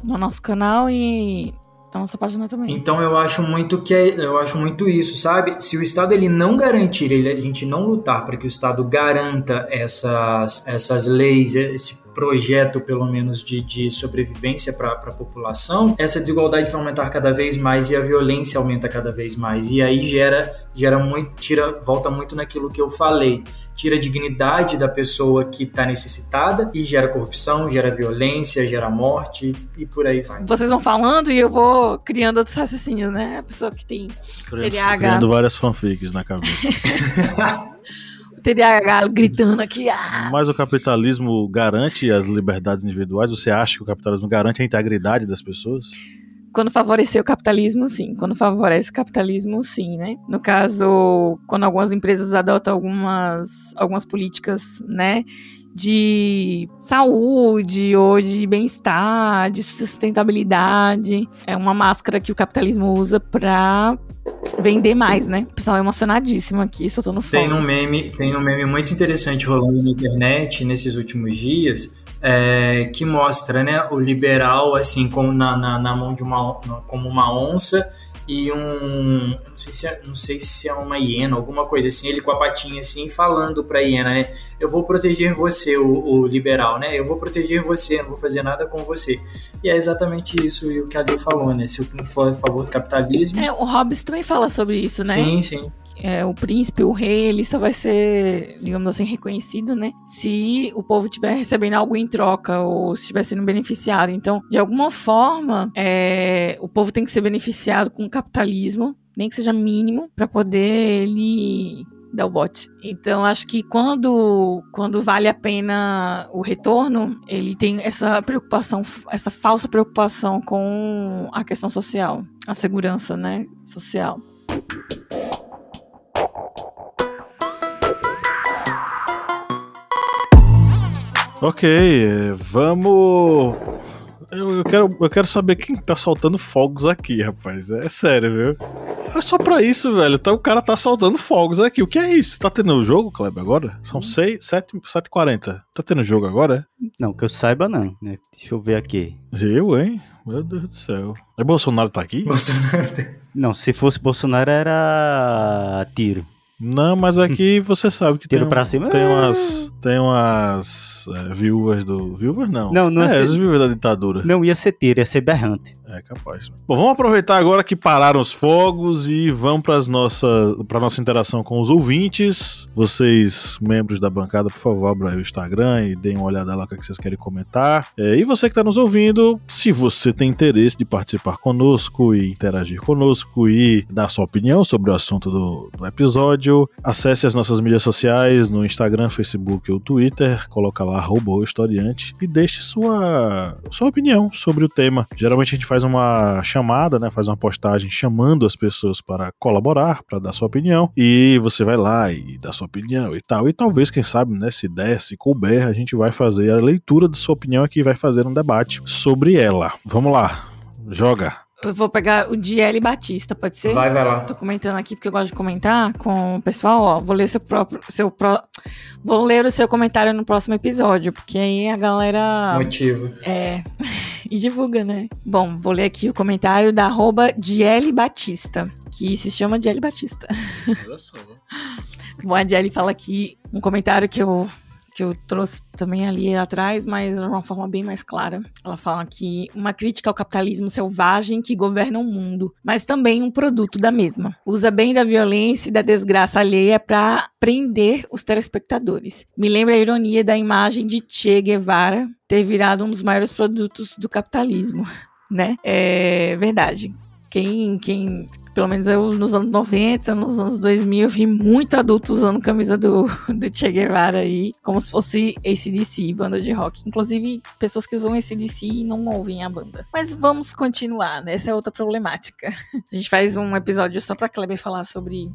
no nosso canal e na nossa página também. Então eu acho muito que é, eu acho muito isso, sabe? Se o Estado ele não garantir, ele, a gente não lutar para que o Estado garanta essas, essas leis, esse projeto, pelo menos, de, de sobrevivência para a população, essa desigualdade vai aumentar cada vez mais e a violência aumenta cada vez mais. E aí gera, gera muito, tira, volta muito naquilo que eu falei. Tira a dignidade da pessoa que está necessitada e gera corrupção, gera violência, gera morte e por aí vai. Vocês vão falando e eu vou criando outros raciocínios, né? A pessoa que tem Criando, TDAH. criando várias fanfics na cabeça. <laughs> TDAH gritando aqui. Ah! Mas o capitalismo garante as liberdades individuais? Você acha que o capitalismo garante a integridade das pessoas? Quando favorecer o capitalismo, sim. Quando favorece o capitalismo, sim, né? No caso, quando algumas empresas adotam algumas, algumas políticas, né? De saúde ou de bem-estar, de sustentabilidade. É uma máscara que o capitalismo usa pra vender mais, né? O pessoal é emocionadíssimo aqui, soltando fogo. Tem um meme, tem um meme muito interessante rolando na internet nesses últimos dias, é, que mostra, né, o liberal assim como na, na, na mão de uma como uma onça e um não sei se é, não sei se é uma hiena, alguma coisa assim, ele com a patinha assim falando para a hiena, né? Eu vou proteger você, o, o, liberal, né? Eu vou proteger você, não vou fazer nada com você. E é exatamente isso o que a Adel falou, né? Se eu for a favor do capitalismo. É, o Hobbes também fala sobre isso, né? Sim, sim é, o príncipe, o rei, ele só vai ser, digamos assim, reconhecido, né? Se o povo estiver recebendo algo em troca ou se estiver sendo beneficiado. Então, de alguma forma, é, o povo tem que ser beneficiado com o capitalismo, nem que seja mínimo, para poder ele dar o bote. Então, acho que quando, quando vale a pena o retorno, ele tem essa preocupação, essa falsa preocupação com a questão social, a segurança, né, social. Ok, vamos. Eu, eu, quero, eu quero saber quem tá soltando fogos aqui, rapaz. É sério, viu? É só pra isso, velho. Então o cara tá soltando fogos aqui. O que é isso? Tá tendo jogo, Kleber, agora? São 6, 7, 7 40 Tá tendo jogo agora, é? Não, que eu saiba não, né? Deixa eu ver aqui. Eu, hein? Meu Deus do céu. É Bolsonaro tá aqui? Bolsonaro. Não, se fosse Bolsonaro era tiro. Não, mas aqui você sabe que Tiro tem, pra cima? tem É. umas, tem umas é, viúvas do... Viúvas não. Não, não é, é ser- as viúvas da ditadura. Não ia ser tiro, ia ser berrante. É capaz. Bom, vamos aproveitar agora que pararam os fogos e vamos para nossa, nossa interação com os ouvintes. Vocês, membros da bancada, por favor, abram aí o Instagram e deem uma olhada lá o que é vocês querem comentar. É, e você que está nos ouvindo, se você tem interesse de participar conosco e interagir conosco e dar sua opinião sobre o assunto do, do episódio, acesse as nossas mídias sociais no Instagram, Facebook ou Twitter, coloca lá arroba historiante e deixe sua, sua opinião sobre o tema. Geralmente a gente faz uma chamada, né, faz uma postagem chamando as pessoas para colaborar, para dar sua opinião, e você vai lá e dá sua opinião e tal. E talvez, quem sabe, né, se der, se couber, a gente vai fazer a leitura de sua opinião aqui vai fazer um debate sobre ela. Vamos lá, joga. Eu vou pegar o DL Batista, pode ser? Vai, vai lá. Tô comentando aqui porque eu gosto de comentar com o pessoal, ó. Vou ler seu próprio. Seu pro, vou ler o seu comentário no próximo episódio, porque aí a galera. Motivo. É. <laughs> e divulga, né? Bom, vou ler aqui o comentário da arroba DL Batista, que se chama DL Batista. Bom, a DL fala aqui um comentário que eu, que eu trouxe também ali atrás, mas de uma forma bem mais clara. Ela fala que uma crítica ao capitalismo selvagem que governa o mundo, mas também um produto da mesma. Usa bem da violência e da desgraça alheia para prender os telespectadores. Me lembra a ironia da imagem de Che Guevara ter virado um dos maiores produtos do capitalismo, <laughs> né? É verdade. Quem, quem, pelo menos eu nos anos 90, nos anos 2000, eu vi muito adulto usando camisa do, <laughs> do Che Guevara aí, como se fosse ACDC, banda de rock. Inclusive, pessoas que usam ACDC e não ouvem a banda. Mas vamos continuar, né? Essa é outra problemática. <laughs> A gente faz um episódio só pra Kleber falar sobre,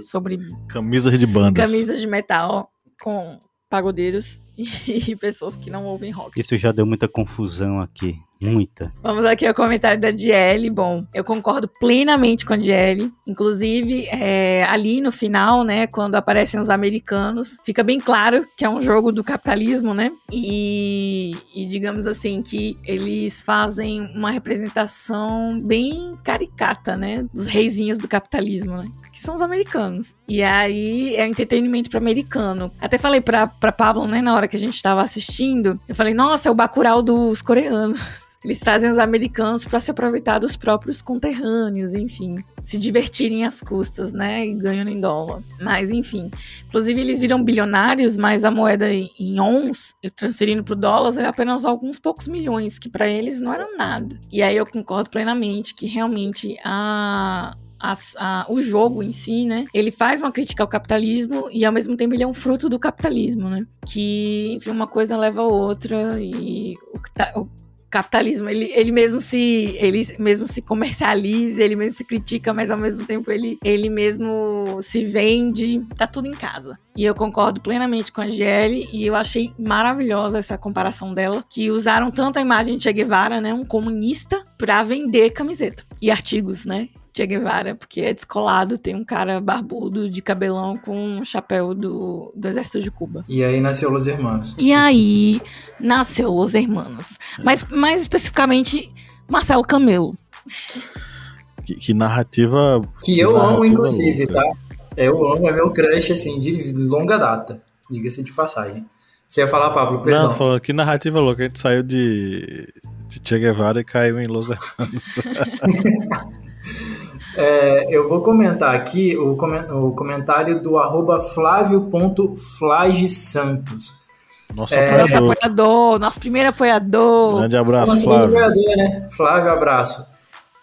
sobre Camisas de bandas. camisas de metal com pagodeiros <laughs> e pessoas que não ouvem rock. Isso já deu muita confusão aqui. Muita. Vamos aqui ao comentário da Diele. Bom, eu concordo plenamente com a Diele. Inclusive, é, ali no final, né, quando aparecem os americanos, fica bem claro que é um jogo do capitalismo, né? E, e digamos assim, que eles fazem uma representação bem caricata, né? Dos reizinhos do capitalismo, né? Que são os americanos. E aí é entretenimento para americano. Até falei pra, pra Pablo, né, na hora que a gente tava assistindo, eu falei, nossa, é o Bacurau dos coreanos. <laughs> Eles trazem os americanos para se aproveitar dos próprios conterrâneos, enfim, se divertirem às custas, né, e ganhando em dólar. Mas enfim, inclusive eles viram bilionários, mas a moeda em ons, transferindo para o dólar, é apenas alguns poucos milhões, que para eles não eram nada. E aí eu concordo plenamente que realmente a a, o jogo em si, né? Ele faz uma crítica ao capitalismo e ao mesmo tempo ele é um fruto do capitalismo, né? Que enfim, uma coisa leva a outra e o, o capitalismo, ele, ele mesmo se ele mesmo se comercializa, ele mesmo se critica, mas ao mesmo tempo ele, ele mesmo se vende, tá tudo em casa. E eu concordo plenamente com a GL e eu achei maravilhosa essa comparação dela, que usaram tanto a imagem de Che Guevara, né, um comunista, para vender camiseta e artigos, né? Che Guevara, porque é descolado, tem um cara barbudo de cabelão com um chapéu do, do exército de Cuba. E aí nasceu Los Hermanos. E aí nasceu Los Hermanos. Mas mais especificamente, Marcelo Camelo. Que, que narrativa. Que eu narrativa amo, inclusive, louca. tá? Eu amo, é meu crush, assim, de longa data. Diga-se de passagem. Você ia falar, Pablo? Perdão. Não, falando que narrativa louca. A gente saiu de, de Che Guevara e caiu em Los Hermanos. <laughs> É, eu vou comentar aqui o, o comentário do arroba flávio.flagesantos. Nosso, é, nosso apoiador, nosso primeiro apoiador. Grande abraço, nosso Flávio. Apoiador, né? Flávio, abraço.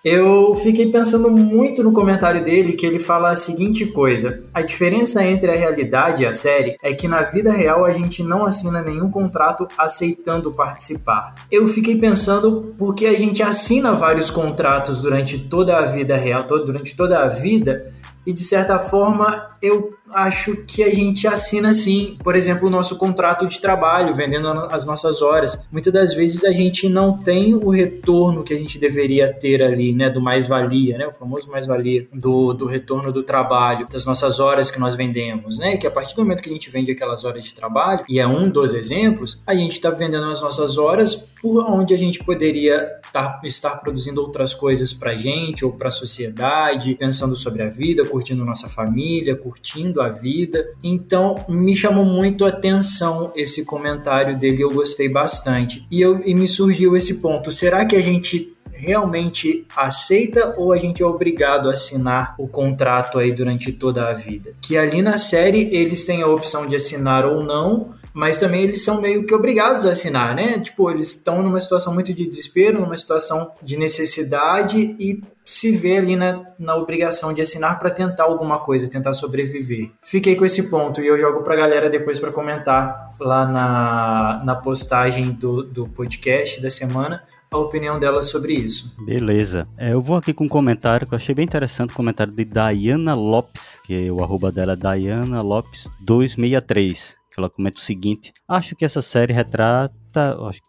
Eu fiquei pensando muito no comentário dele que ele fala a seguinte coisa: a diferença entre a realidade e a série é que na vida real a gente não assina nenhum contrato aceitando participar. Eu fiquei pensando porque a gente assina vários contratos durante toda a vida real, durante toda a vida, e de certa forma eu acho que a gente assina assim, por exemplo, o nosso contrato de trabalho, vendendo as nossas horas. Muitas das vezes a gente não tem o retorno que a gente deveria ter ali, né, do mais-valia, né, o famoso mais-valia do, do retorno do trabalho, das nossas horas que nós vendemos, né, que a partir do momento que a gente vende aquelas horas de trabalho, e é um dos exemplos, a gente está vendendo as nossas horas por onde a gente poderia tar, estar produzindo outras coisas para a gente ou para a sociedade, pensando sobre a vida, curtindo nossa família, curtindo a vida. Então me chamou muito a atenção esse comentário dele, eu gostei bastante. E, eu, e me surgiu esse ponto: será que a gente realmente aceita ou a gente é obrigado a assinar o contrato aí durante toda a vida? Que ali na série eles têm a opção de assinar ou não, mas também eles são meio que obrigados a assinar, né? Tipo, eles estão numa situação muito de desespero, numa situação de necessidade e se vê ali na, na obrigação de assinar para tentar alguma coisa, tentar sobreviver. Fiquei com esse ponto e eu jogo para a galera depois para comentar lá na, na postagem do, do podcast da semana a opinião dela sobre isso. Beleza. É, eu vou aqui com um comentário que eu achei bem interessante, o comentário de Diana Lopes, que é o arroba dela é Diana Lopes 263 ela comenta o seguinte: Acho que essa série retrata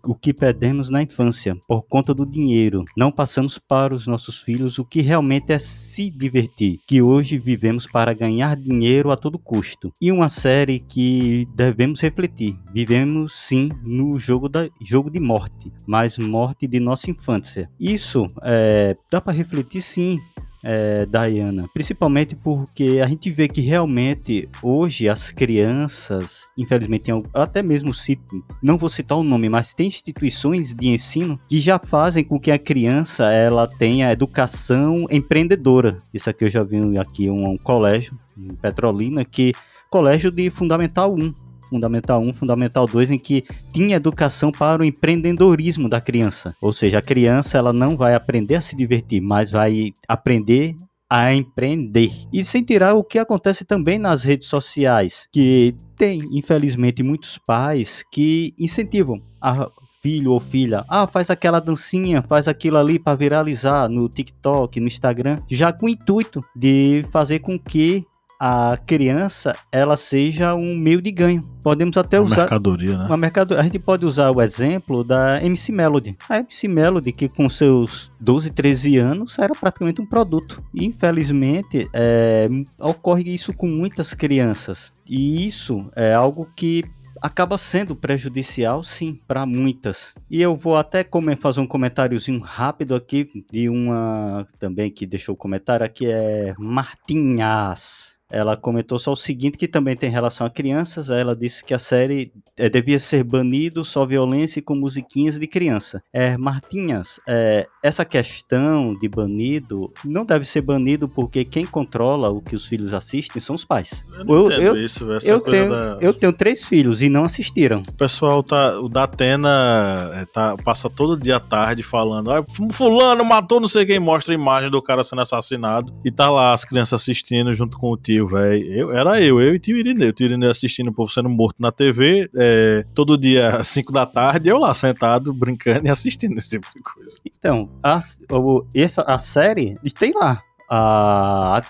o que perdemos na infância por conta do dinheiro. Não passamos para os nossos filhos o que realmente é se divertir, que hoje vivemos para ganhar dinheiro a todo custo. E uma série que devemos refletir. Vivemos sim no jogo, da, jogo de morte, mas morte de nossa infância. Isso é, dá para refletir sim é, Diana, principalmente porque a gente vê que realmente hoje as crianças, infelizmente, até mesmo cito, não vou citar o nome, mas tem instituições de ensino que já fazem com que a criança ela tenha educação empreendedora. Isso aqui eu já vi aqui um, um colégio em Petrolina que colégio de fundamental 1 Fundamental 1, Fundamental 2, em que tinha educação para o empreendedorismo da criança. Ou seja, a criança ela não vai aprender a se divertir, mas vai aprender a empreender. E sem tirar o que acontece também nas redes sociais, que tem, infelizmente, muitos pais que incentivam a filho ou filha, ah, faz aquela dancinha, faz aquilo ali para viralizar no TikTok, no Instagram, já com o intuito de fazer com que a criança ela seja um meio de ganho. Podemos até Uma usar mercadoria, né? uma mercadoria. A gente pode usar o exemplo da MC Melody. A MC Melody, que com seus 12, 13 anos, era praticamente um produto. E, infelizmente, é, ocorre isso com muitas crianças. E isso é algo que acaba sendo prejudicial, sim, para muitas. E eu vou até fazer um comentáriozinho rápido aqui de uma também que deixou o comentário aqui é Martinhas. Ela comentou só o seguinte, que também tem relação a crianças. Ela disse que a série eh, devia ser banido só violência e com musiquinhas de criança. É, Martinhas, é, essa questão de banido não deve ser banido porque quem controla o que os filhos assistem são os pais. Eu não Eu- entendo eu- isso, essa Eu coisa tenho, da... eu tenho três filhos e não assistiram. O pessoal tá. O Datena é, tá, passa todo dia à tarde falando. Ah, fulano matou não sei quem, mostra a imagem do cara sendo assassinado. E tá lá as crianças assistindo junto com o tio, velho. Eu, era eu, eu e tio Irineu. Tio Irineu assistindo o povo sendo morto na TV. é, todo dia <laughs> às 5 da tarde, eu lá sentado, brincando e assistindo esse tipo de coisa. Então, a, o- essa, a série tem lá a, a,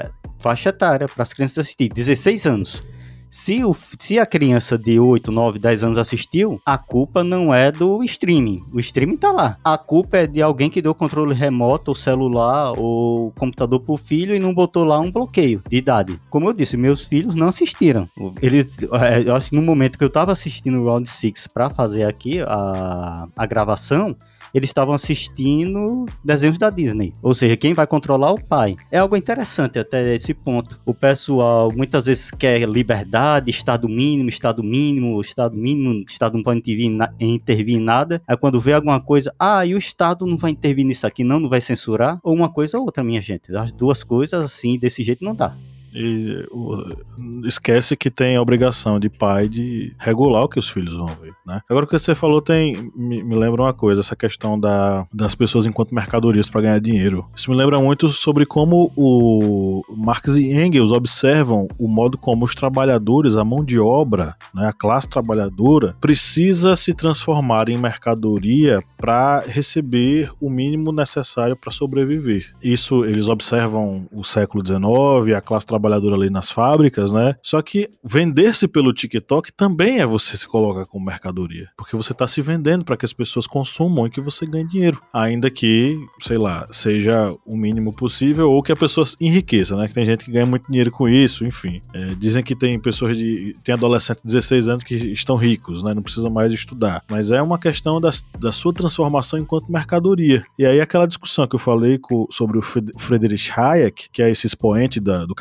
a faixa etária para as crianças assistir, 16 anos. Se, o, se a criança de 8, 9, 10 anos assistiu, a culpa não é do streaming. O streaming tá lá. A culpa é de alguém que deu controle remoto, ou celular, ou computador pro filho e não botou lá um bloqueio de idade. Como eu disse, meus filhos não assistiram. Eles, é, eu acho que no momento que eu tava assistindo o Round 6 para fazer aqui a, a gravação, eles estavam assistindo desenhos da Disney. Ou seja, quem vai controlar é o pai. É algo interessante até esse ponto. O pessoal muitas vezes quer liberdade, estado mínimo, estado mínimo, estado mínimo, estado não pode intervir, em nada. Aí quando vê alguma coisa, ah, e o estado não vai intervir nisso aqui, não, não vai censurar. Ou uma coisa ou outra, minha gente. As duas coisas assim, desse jeito não dá. E o- esquece que tem a obrigação de pai de regular o que os filhos vão ver, né? Agora o que você falou tem me, me lembra uma coisa, essa questão da, das pessoas enquanto mercadorias para ganhar dinheiro. Isso me lembra muito sobre como o Marx e Engels observam o modo como os trabalhadores, a mão de obra, né, a classe trabalhadora precisa se transformar em mercadoria para receber o mínimo necessário para sobreviver. Isso eles observam o século XIX, a classe trabalhadora ali nas fábricas, né? Só que vender-se pelo TikTok também é você se colocar como mercadoria, porque você está se vendendo para que as pessoas consumam e que você ganhe dinheiro, ainda que, sei lá, seja o mínimo possível ou que a pessoa enriqueça, né? Que tem gente que ganha muito dinheiro com isso, enfim. É, dizem que tem pessoas de tem adolescentes de 16 anos que estão ricos, né? Não precisam mais estudar, mas é uma questão das, da sua transformação enquanto mercadoria. E aí aquela discussão que eu falei co- sobre o Friedrich Hayek, que é esse expoente da- do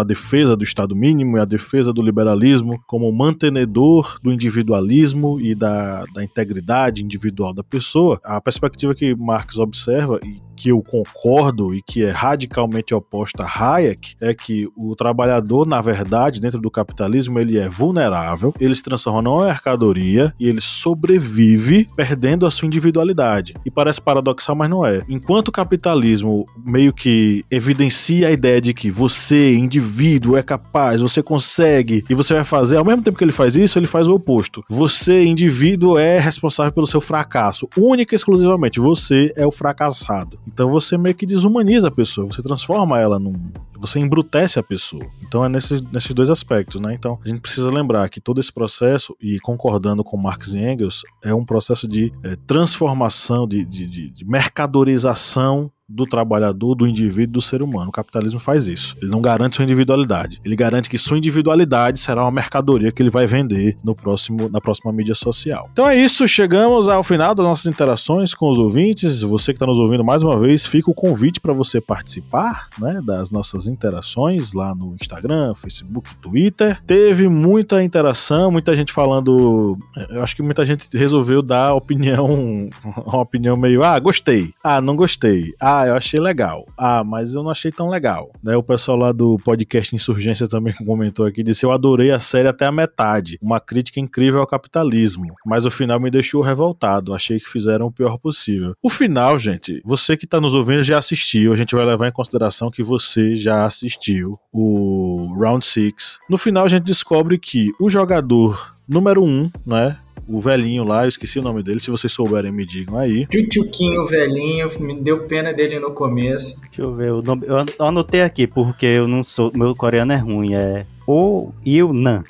a defesa do Estado mínimo e a defesa do liberalismo como mantenedor do individualismo e da, da integridade individual da pessoa, a perspectiva que Marx observa e que eu concordo e que é radicalmente oposta a Hayek é que o trabalhador, na verdade, dentro do capitalismo, ele é vulnerável, ele se transforma numa mercadoria e ele sobrevive perdendo a sua individualidade. E parece paradoxal, mas não é. Enquanto o capitalismo meio que evidencia a ideia de que você, indivíduo, é capaz, você consegue e você vai fazer, ao mesmo tempo que ele faz isso, ele faz o oposto. Você, indivíduo, é responsável pelo seu fracasso. Única e exclusivamente, você é o fracassado. Então você meio que desumaniza a pessoa, você transforma ela num. Você embrutece a pessoa. Então é nesses, nesses dois aspectos, né? Então a gente precisa lembrar que todo esse processo, e concordando com Marx e Engels, é um processo de eh, transformação, de, de, de- de mercadorização do trabalhador, do indivíduo, do ser humano. O capitalismo faz isso. Ele não garante sua individualidade. Ele garante que sua individualidade será uma mercadoria que ele vai vender no próximo, na próxima mídia social. Então é isso, chegamos ao final das nossas interações com os ouvintes. Você que está nos ouvindo mais uma vez, fica o convite para você participar né, das nossas interações lá no Instagram, Facebook, Twitter. Teve muita interação, muita gente falando. Eu acho que muita gente resolveu dar opinião, <laughs> uma opinião meio, ah, gostei, ah, não gostei, ah, eu achei legal, ah, mas eu não achei tão legal. O pessoal lá do podcast Insurgência também <laughs> comentou aqui, disse, eu adorei a série até a metade, uma crítica incrível ao capitalismo, mas o final me deixou revoltado, achei que fizeram o pior possível. O final, gente, você que tá nos ouvindo já assistiu, a gente vai levar em consideração que você já assistiu o Round 6. No final a gente descobre que o jogador número 1, um, né, o velhinho lá, eu esqueci o nome dele, se vocês souberem me digam aí. Tchutchuquinho velhinho, me deu pena dele no começo. Deixa eu ver o nome. Eu anotei aqui porque eu não sou. Meu coreano é ruim. É O Nan.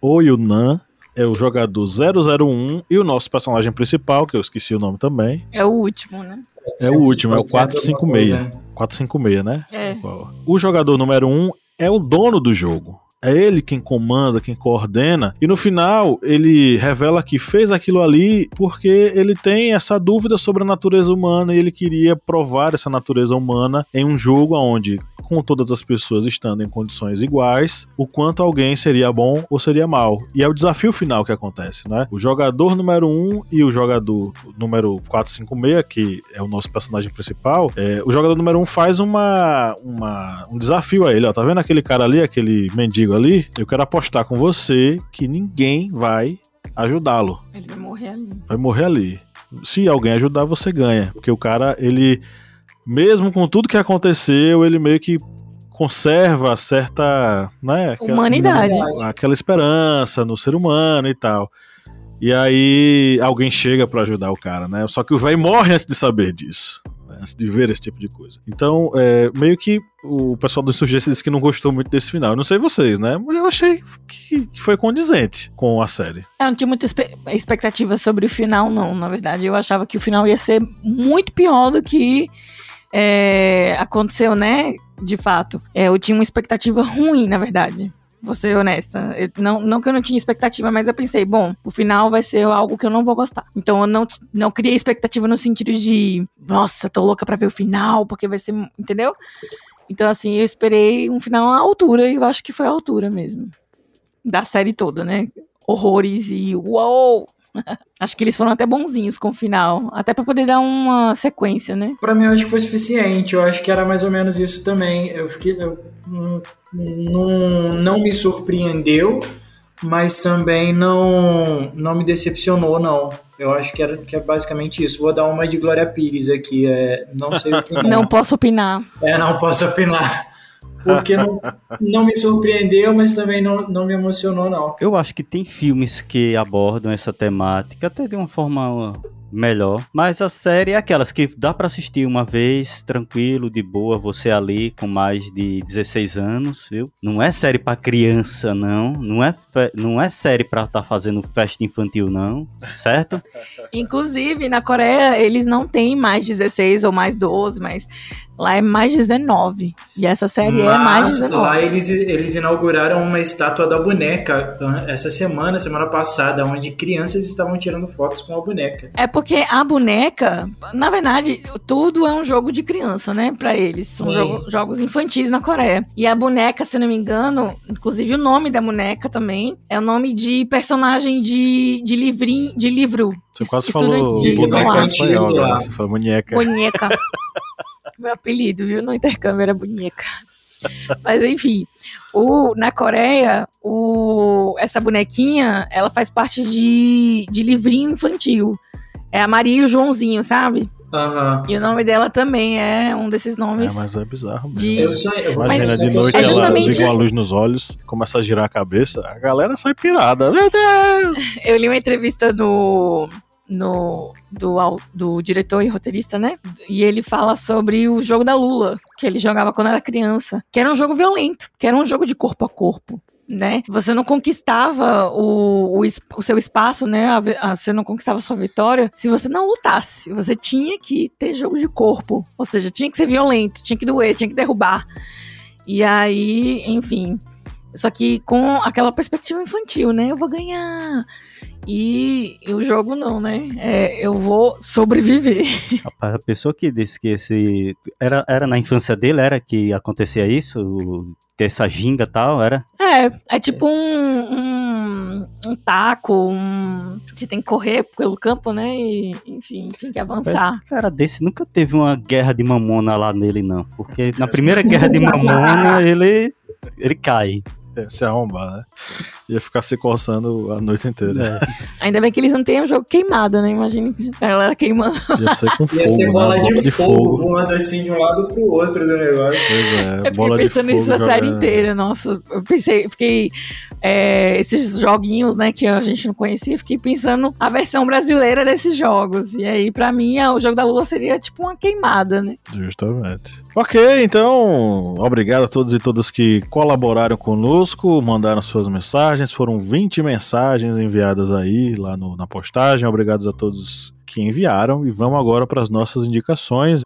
O Yunan é o jogador 001 e o nosso personagem principal, que eu esqueci o nome também. É o último, né? É o último, é o 456. Coisa, né? 456, né? É. O jogador número 1 é o dono do jogo. É ele quem comanda, quem coordena. E no final, ele revela que fez aquilo ali porque ele tem essa dúvida sobre a natureza humana e ele queria provar essa natureza humana em um jogo onde, com todas as pessoas estando em condições iguais, o quanto alguém seria bom ou seria mal. E é o desafio final que acontece, né? O jogador número 1 e o jogador número 456, que é o nosso personagem principal, é, o jogador número 1 faz uma, uma, um desafio a ele, ó. Tá vendo aquele cara ali, aquele mendigo ali? Eu quero apostar com você que ninguém vai ajudá-lo. Ele vai morrer ali. Vai morrer ali. Se alguém ajudar, você ganha. Porque o cara, ele, mesmo com tudo que aconteceu, ele meio que conserva certa, né, aquela- Humanidade. aquela esperança no ser humano e tal. E aí alguém chega pra ajudar o cara, né? Só que o velho morre antes de saber disso. Antes de ver esse tipo de coisa. Então, é, meio que o pessoal do Insurgência disse que não gostou muito desse final. Eu não sei vocês, né? Mas eu achei que foi condizente com a série. Eu não tinha muita expectativa sobre o final, não, na verdade. Eu achava que o final ia ser muito pior do que é, aconteceu, né? De fato. É, eu tinha uma expectativa ruim, na verdade. Vou ser honesta. Não, não que eu não tinha expectativa, mas eu pensei, bom, o final vai ser algo que eu não vou gostar. Então eu não, não criei expectativa no sentido de, nossa, tô louca pra ver o final, porque vai ser. Entendeu? Então, assim, eu esperei um final à altura e eu acho que foi à altura mesmo. Da série toda, né? horrores e uou! <laughs> Acho que eles foram até bonzinhos com o final, até pra poder dar uma sequência, né? Pra mim, eu acho que foi suficiente. Eu acho que era mais ou menos isso também. Eu fiquei. Eu, não, não me surpreendeu, mas também não, não me decepcionou, não. Eu acho que, era, que é basicamente isso. Vou dar uma de Glória Pires aqui. É, não sei opinar. <laughs> Não posso opinar. É, não posso opinar. Porque não, não me surpreendeu, mas também não, não me emocionou, não. Eu acho que tem filmes que abordam essa temática até de uma forma melhor, mas a série é aquelas que dá pra assistir uma vez, tranquilo, de boa, você ali com mais de 16 anos, viu? Não é série pra criança, não. Não é, não é série pra estar fazendo festa infantil, não. Certo? <laughs> Inclusive, na Coreia, eles não têm mais 16 ou mais 12, mas lá é mais 19. E essa série é mais Mas 19. lá eles, eles inauguraram uma estátua da boneca ah, essa semana, semana passada, onde crianças estavam tirando fotos com a boneca. É porque a boneca, na verdade, tudo é um jogo de criança, né? Pra eles. São jogo- jogos infantis na Coreia. E a boneca, se não me engano, inclusive o nome da boneca também, é o nome de personagem de, de livrinho, de livro. Você quase falou boneca espanhol agora. Você falou boneca. Boneca. <laughs> Meu apelido, viu? No intercâmbio era boneca. Mas enfim, o, na Coreia, o, essa bonequinha, ela faz parte de, de livrinho infantil. É a Maria e o Joãozinho, sabe? Aham. E o nome dela também é um desses É, nomes. mas é bizarro mesmo. de- Eu só, eu Imagina, confessar de noite É ela justamente- liga uma luz nos olhos, começa a girar a cabeça, a galera sai pirada. Meu Deus! <laughs> Eu li uma entrevista no, no do, do diretor e roteirista, né? E ele fala sobre o jogo da Lula, que ele jogava quando era criança, que era um jogo violento, que era um jogo de corpo a corpo. Né? Você não conquistava o, o, o seu espaço, né? A a- você não conquistava a sua vitória se você não lutasse. Você tinha que ter jogo de corpo. Ou seja, tinha que ser violento, tinha que doer, tinha que derrubar. E aí, enfim. Só que com aquela perspectiva infantil, né? Eu vou ganhar. E, e o jogo não, né? É, eu vou sobreviver. <laughs> Rapaz, a pessoa que disse que esse. Era, era na infância dele, era que acontecia isso? Ter essa ginga e tal, era? É, é tipo um, um, um taco, um... Você tem que correr pelo campo, né? E, enfim, tem que avançar. Cara desse nunca teve uma guerra de mamona lá nele, não. Porque na <laughs> primeira guerra de <laughs> mamona, ele. ele cai. É, se arrombar, né? Ia ficar se coçando a noite inteira. É. Ainda bem que eles não têm o jogo queimado, né? Imagina a galera queimando. Ia ser com <laughs> fogo. Ia ser bola, né? de, de fogo, fogo. voando assim de um lado pro outro do negócio. Pois é, Eu fiquei bola de pensando nisso a série inteira, nossa. Eu pensei, fiquei. é, esses joguinhos, né, que a gente não conhecia, fiquei pensando a versão brasileira desses jogos. E aí, pra mim, o jogo da Lua seria tipo uma queimada, né? Justamente. Ok, então, obrigado a todos e todas que colaboraram conosco, mandaram suas mensagens. Foram 20 mensagens enviadas aí lá no- na postagem. Obrigados a todos que enviaram. E vamos agora para as nossas indicações.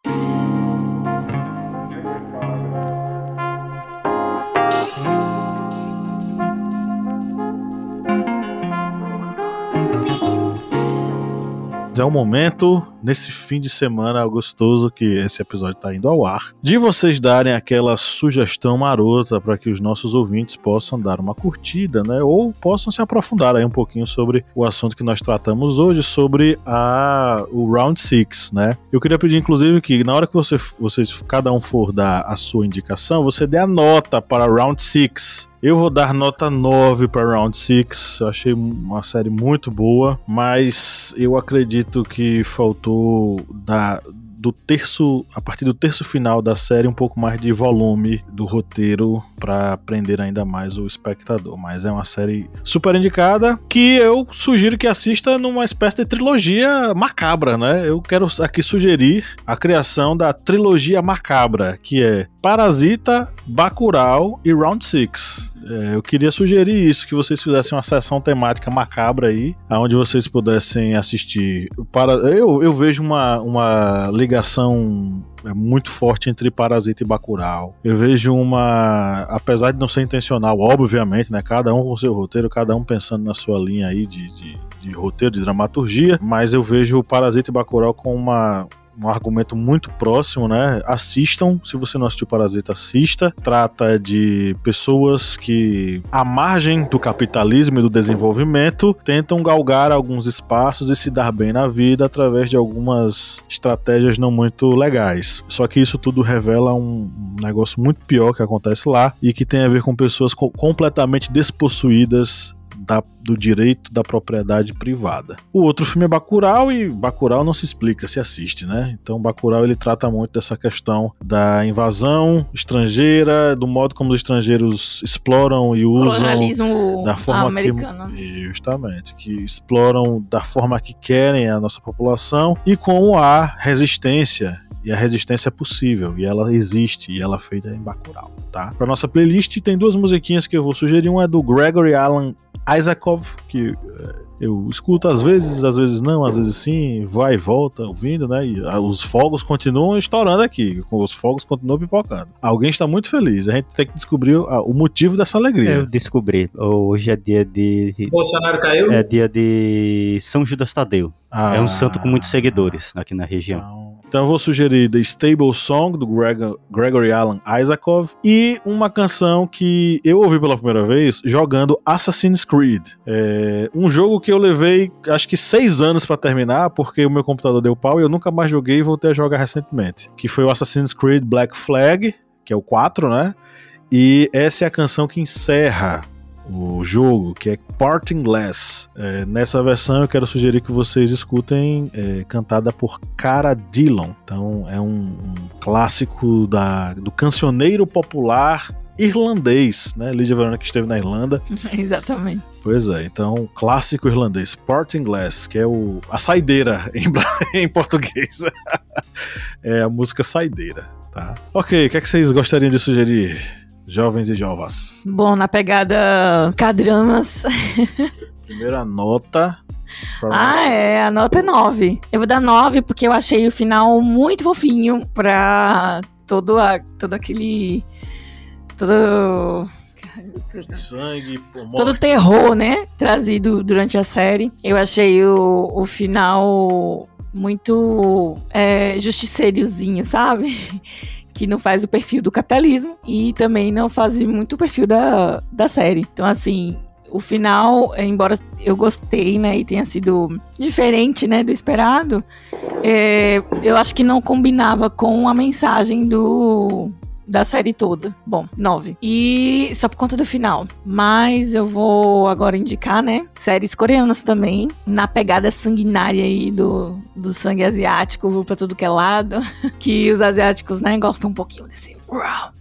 É o momento, nesse fim de semana gostoso que esse episódio está indo ao ar, de vocês darem aquela sugestão marota para que os nossos ouvintes possam dar uma curtida, né? Ou possam se aprofundar aí um pouquinho sobre o assunto que nós tratamos hoje, sobre a, o Round 6, né? Eu queria pedir, inclusive, que na hora que você, vocês, cada um for dar a sua indicação, você dê a nota para Round 6. Eu vou dar nota 9 para Round 6. Eu achei uma série muito boa, mas eu acredito que faltou da do terço, a partir do terço final da série, um pouco mais de volume do roteiro para prender ainda mais o espectador. Mas é uma série super indicada que eu sugiro que assista numa espécie de trilogia macabra, né? Eu quero aqui sugerir a criação da trilogia macabra, que é Parasita, Bacurau e Round 6. É, eu queria sugerir isso, que vocês fizessem uma sessão temática macabra aí, onde vocês pudessem assistir. Para, eu, eu vejo uma, uma ligação é, muito forte entre Parasita e Bacurau. Eu vejo uma, apesar de não ser intencional, obviamente, né? Cada um com seu roteiro, cada um pensando na sua linha aí de, de, de roteiro, de dramaturgia, mas eu vejo Parasita e Bacurau com uma um argumento muito próximo, né? Assistam, se você não assistiu Parasita, assista. Trata de pessoas que, à margem do capitalismo e do desenvolvimento, tentam galgar alguns espaços e se dar bem na vida através de algumas estratégias não muito legais. Só que isso tudo revela um negócio muito pior que acontece lá e que tem a ver com pessoas co completamente despossuídas da, do direito da propriedade privada. O outro filme é Bacurau e Bacurau não se explica, se assiste, né? Então Bacurau ele trata muito dessa questão da invasão estrangeira, do modo como os estrangeiros exploram e usam da forma americano. que justamente que exploram da forma que querem a nossa população e como há resistência e a resistência é possível e ela existe e ela é feita em Bacurau, tá? Para nossa playlist tem duas musiquinhas que eu vou sugerir, uma é do Gregory Alan Isakov, que eh, eu escuto às vezes, às vezes não, às vezes sim, vai e volta ouvindo, né? E ah, os fogos continuam estourando aqui, os fogos continuam pipocando. Alguém está muito feliz, a gente tem que descobrir o motivo dessa alegria. Eu descobri. Hoje é dia de. Bolsonaro caiu? É dia de São Judas Tadeu. Ah, É um santo com muitos seguidores aqui na região. Então, então eu vou sugerir The Stable Song, do Greg- Gregory Alan Isakov, e uma canção que eu ouvi pela primeira vez jogando Assassin's Creed. É um jogo que eu levei acho que seis anos pra terminar, porque o meu computador deu pau e eu nunca mais joguei e voltei a jogar recentemente. Que foi o Assassin's Creed Black Flag, que é o 4, né? E essa é a canção que encerra o jogo, que é Parting Glass. É, nessa versão eu quero sugerir que vocês escutem é, cantada por Cara Dillon. Então é um, um clássico da, do cancioneiro popular irlandês, né? Lídia Verona que esteve na Irlanda. <laughs> Exatamente. Pois é, então clássico irlandês, Parting Glass, que é o, a saideira <laughs> em, em português. <laughs> é a música saideira, tá? Ok, o que, é que vocês gostariam de sugerir? Jovens e jovas. Bom, na pegada K-dramas. Primeira nota. Ah, é, a nota é 9. Eu vou dar 9 porque eu achei o final muito fofinho pra todo, a, todo aquele. Todo. Sangue, morte. Todo terror, né? Trazido durante a série. Eu achei o, o final muito é, justiceirozinho, sabe? Que não faz o perfil do capitalismo e também não faz muito o perfil da, da série. Então, assim, o final, embora eu gostei, né, e tenha sido diferente, né, do esperado, é, eu acho que não combinava com a mensagem do, da série toda. Bom, nove. E só por conta do final. Mas eu vou agora indicar, né? Séries coreanas também. Na pegada sanguinária aí do, do sangue asiático, vou pra tudo que é lado. <laughs> Que os asiáticos, né, gostam um pouquinho desse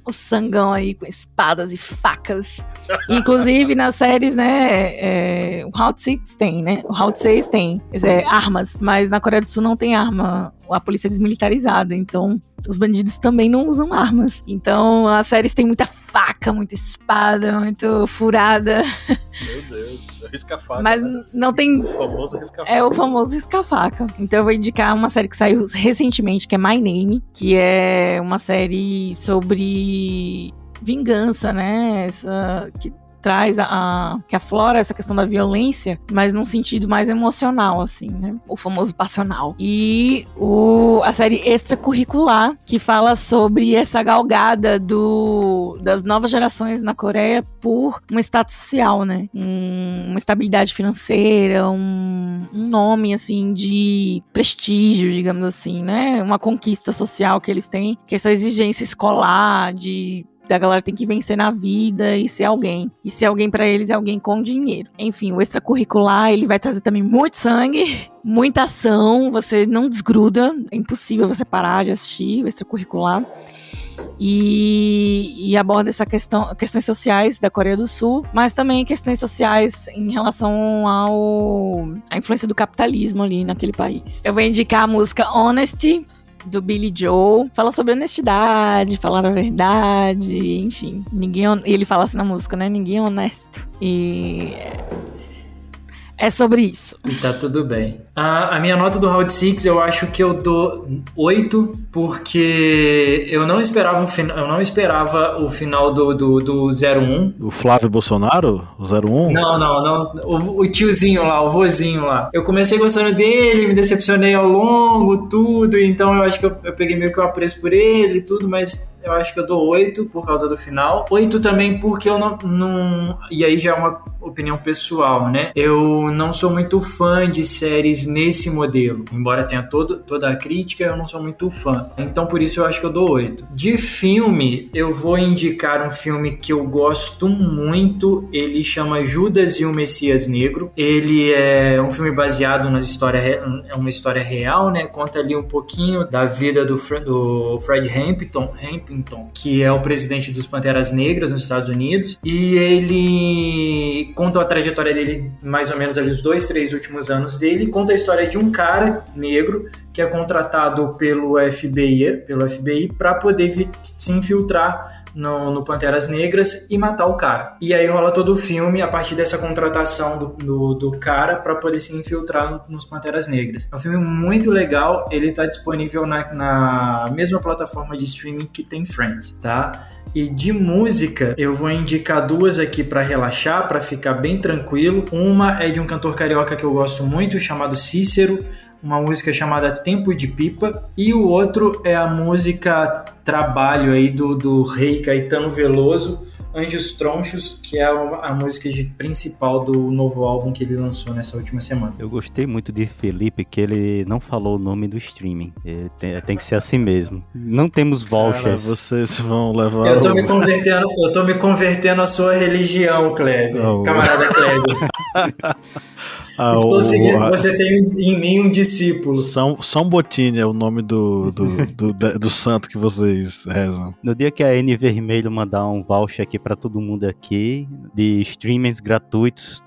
o sangão aí com espadas e facas. <laughs> Inclusive nas séries, né? É, o Route 6 tem, né? O Route 6 tem é, armas, mas na Coreia do Sul não tem arma. A polícia é desmilitarizada, então os bandidos também não usam armas. Então as séries têm muita faca, muita espada, muito furada. Meu Deus, é risca-faca. Mas né? não tem. O famoso risca-faca. É o famoso risca-faca. Então eu vou indicar uma série que saiu recentemente, que é My Name, que é uma série sobre vingança, né? Essa, que traz a, a, que aflora essa questão da violência, mas num sentido mais emocional, assim, né? O famoso passional. E o, a série extracurricular, que fala sobre essa galgada do, das novas gerações na Coreia por um status social, né? Um, uma estabilidade financeira, um, um nome, assim, de prestígio, digamos assim, né? Uma conquista social que eles têm, que é essa exigência escolar de da galera tem que vencer na vida e ser alguém. E ser alguém para eles é alguém com dinheiro. Enfim, o extracurricular, ele vai trazer também muito sangue, <laughs> muita ação, você não desgruda, é impossível você parar de assistir o extracurricular. E, e, aborda essa questão, questões sociais da Coreia do Sul, mas também questões sociais em relação ao a influência do capitalismo ali naquele país. Eu vou indicar a música Honesty do Billy Joe. Fala sobre honestidade, falar a verdade, enfim. Ninguém, ele fala assim na música, né? Ninguém é honesto. E é sobre isso. E tá tudo bem. A, a minha nota do Round 6 eu acho que eu dou 8, porque eu não esperava o, fin eu não esperava o final do, do, do 01. O Flávio Bolsonaro? O 01? Não, não, não. O, o tiozinho lá, o vozinho lá. Eu comecei gostando dele, me decepcionei ao longo, tudo, então eu acho que eu, eu peguei meio que o apreço por ele e tudo, mas eu acho que eu dou 8 por causa do final. 8 também porque eu não, não. E aí já é uma opinião pessoal, né? Eu não sou muito fã de séries nesse modelo. Embora tenha todo, toda a crítica, eu não sou muito fã. Então por isso eu acho que eu dou 8. De filme, eu vou indicar um filme que eu gosto muito. Ele chama Judas e o Messias Negro. Ele é um filme baseado na história, é uma história real, né? Conta ali um pouquinho da vida do, do Fred Hampton, Hampton, que é o presidente dos Panteras Negras nos Estados Unidos. E ele conta a trajetória dele, mais ou menos ali, os dois, três últimos anos dele. Conta a história de um cara negro que é contratado pelo FBI, pelo FBI para poder se infiltrar no, no, Panteras Negras e matar o cara. E aí rola todo o filme a partir dessa contratação do, do, do cara para poder se infiltrar no, nos Panteras Negras. É um filme muito legal, ele está disponível na, na mesma plataforma de streaming que tem Friends, tá? E de música, eu vou indicar duas aqui para relaxar, para ficar bem tranquilo. Uma é de um cantor carioca que eu gosto muito, chamado Cícero uma música chamada Tempo de Pipa, e o outro é a música Trabalho aí do, do rei Caetano Veloso, Anjos Tronchos, que é a, música de, principal do novo álbum que ele lançou nessa última semana. Eu gostei muito de Felipe, que ele não falou o nome do streaming. Tem, tem, que ser assim mesmo. Não temos vouchers. Cara, vocês vão levar. Eu tô, o... me convertendo, eu tô me convertendo à sua religião, Kleber. Oh. Camarada Kleber. <laughs> Ah, Estou o, seguindo, você tem em mim um discípulo. São, São Botini é o nome do, do, do, <laughs> do, do, santo que vocês rezam. No dia que a N Vermelho mandar um voucher aqui para todo mundo aqui, de streamings gratuitos,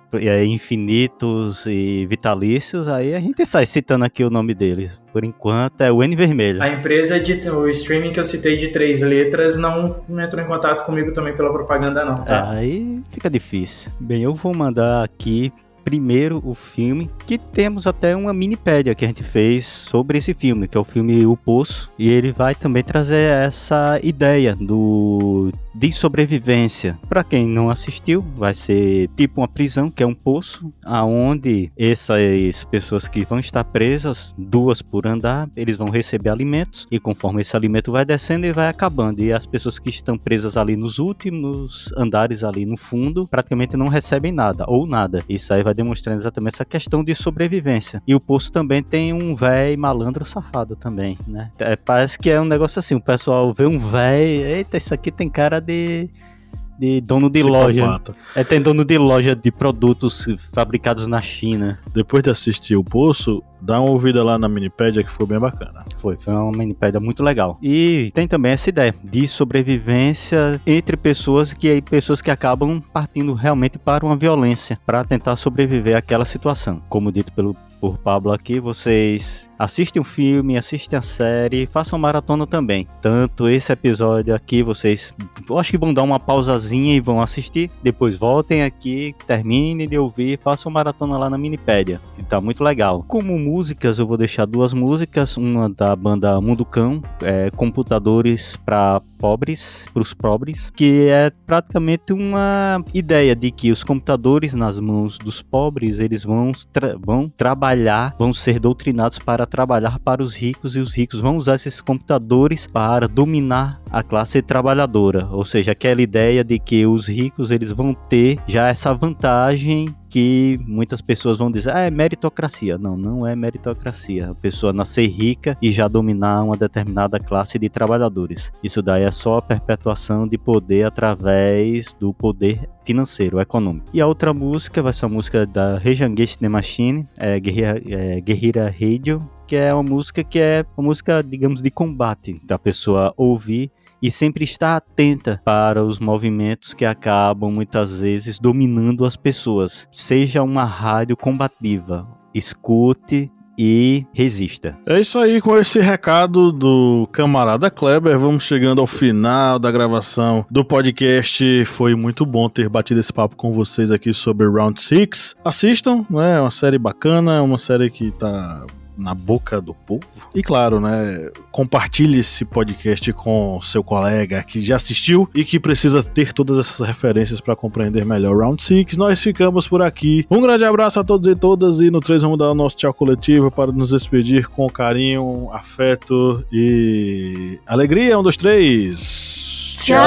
infinitos e vitalícios, aí a gente sai citando aqui o nome deles. Por enquanto é o N Vermelho. A empresa de o streaming que eu citei de três letras não entrou em contato comigo também pela propaganda, não. Tá? Aí fica difícil. Bem, eu vou mandar aqui primeiro o filme, que temos até uma minipédia que a gente fez sobre esse filme, que é o filme O Poço, e ele vai também trazer essa ideia do de sobrevivência. Para quem não assistiu, vai ser tipo uma prisão, que é um poço, aonde essas pessoas que vão estar presas, duas por andar, eles vão receber alimentos e conforme esse alimento vai descendo, ele vai acabando. E as pessoas que estão presas ali nos últimos andares ali no fundo, praticamente não recebem nada ou nada. Isso aí vai demonstrando exatamente essa questão de sobrevivência. E o poço também tem um véi malandro safado também, né? É, parece que é um negócio assim, o pessoal vê um véi, eita, isso aqui tem cara de de dono de Psicopata. loja. É, tem dono de loja de produtos fabricados na China. Depois de assistir o Poço, dá uma ouvida lá na Minipédia que foi bem bacana. Foi, foi uma Minipédia muito legal. E tem também essa ideia de sobrevivência entre pessoas que pessoas que acabam partindo realmente para uma violência para tentar sobreviver àquela situação. Como dito pelo por Pablo aqui, vocês assistem o filme, assistem a série, façam maratona também. Tanto esse episódio aqui, vocês acho que vão dar uma pausazinha e vão assistir, depois voltem aqui, terminem de ouvir, façam maratona lá na Minipédia, tá muito legal. Como músicas, eu vou deixar duas músicas, uma da banda Mundo Cão, é, Computadores para pobres, para os pobres, que é praticamente uma ideia de que os computadores nas mãos dos pobres, eles vão, tra vão trabalhar, vão ser doutrinados para trabalhar para os ricos e os ricos vão usar esses computadores para dominar a classe trabalhadora, ou seja, aquela ideia de que os ricos eles vão ter já essa vantagem que muitas pessoas vão dizer, ah, é meritocracia. Não, não é meritocracia. A pessoa nascer rica e já dominar uma determinada classe de trabalhadores. Isso daí é só a perpetuação de poder através do poder financeiro, econômico. E a outra música vai ser a música da Against the Machine, é Guerrilla, é, Radio, que é uma música que é uma música, digamos, de combate, da pessoa ouvir e sempre estar atenta para os movimentos que acabam muitas vezes dominando as pessoas. Seja uma rádio combativa, escute e resista. É isso aí, com esse recado do camarada Kleber, vamos chegando ao final da gravação do podcast. Foi muito bom ter batido esse papo com vocês aqui sobre Round 6. Assistam, né? É uma série bacana, é uma série que tá na boca do povo. E claro, né, compartilhe esse podcast com seu colega que já assistiu e que precisa ter todas essas referências para compreender melhor Round 6. Nós ficamos por aqui. Um grande abraço a todos e todas e no 3 vamos dar o nosso tchau coletivo para nos despedir com carinho, afeto e alegria. Um, dois, três. Tchau!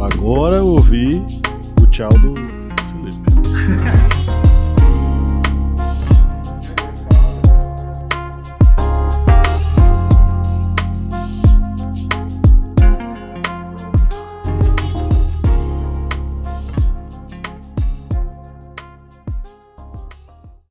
Agora eu ouvi o tchau do Felipe. <laughs>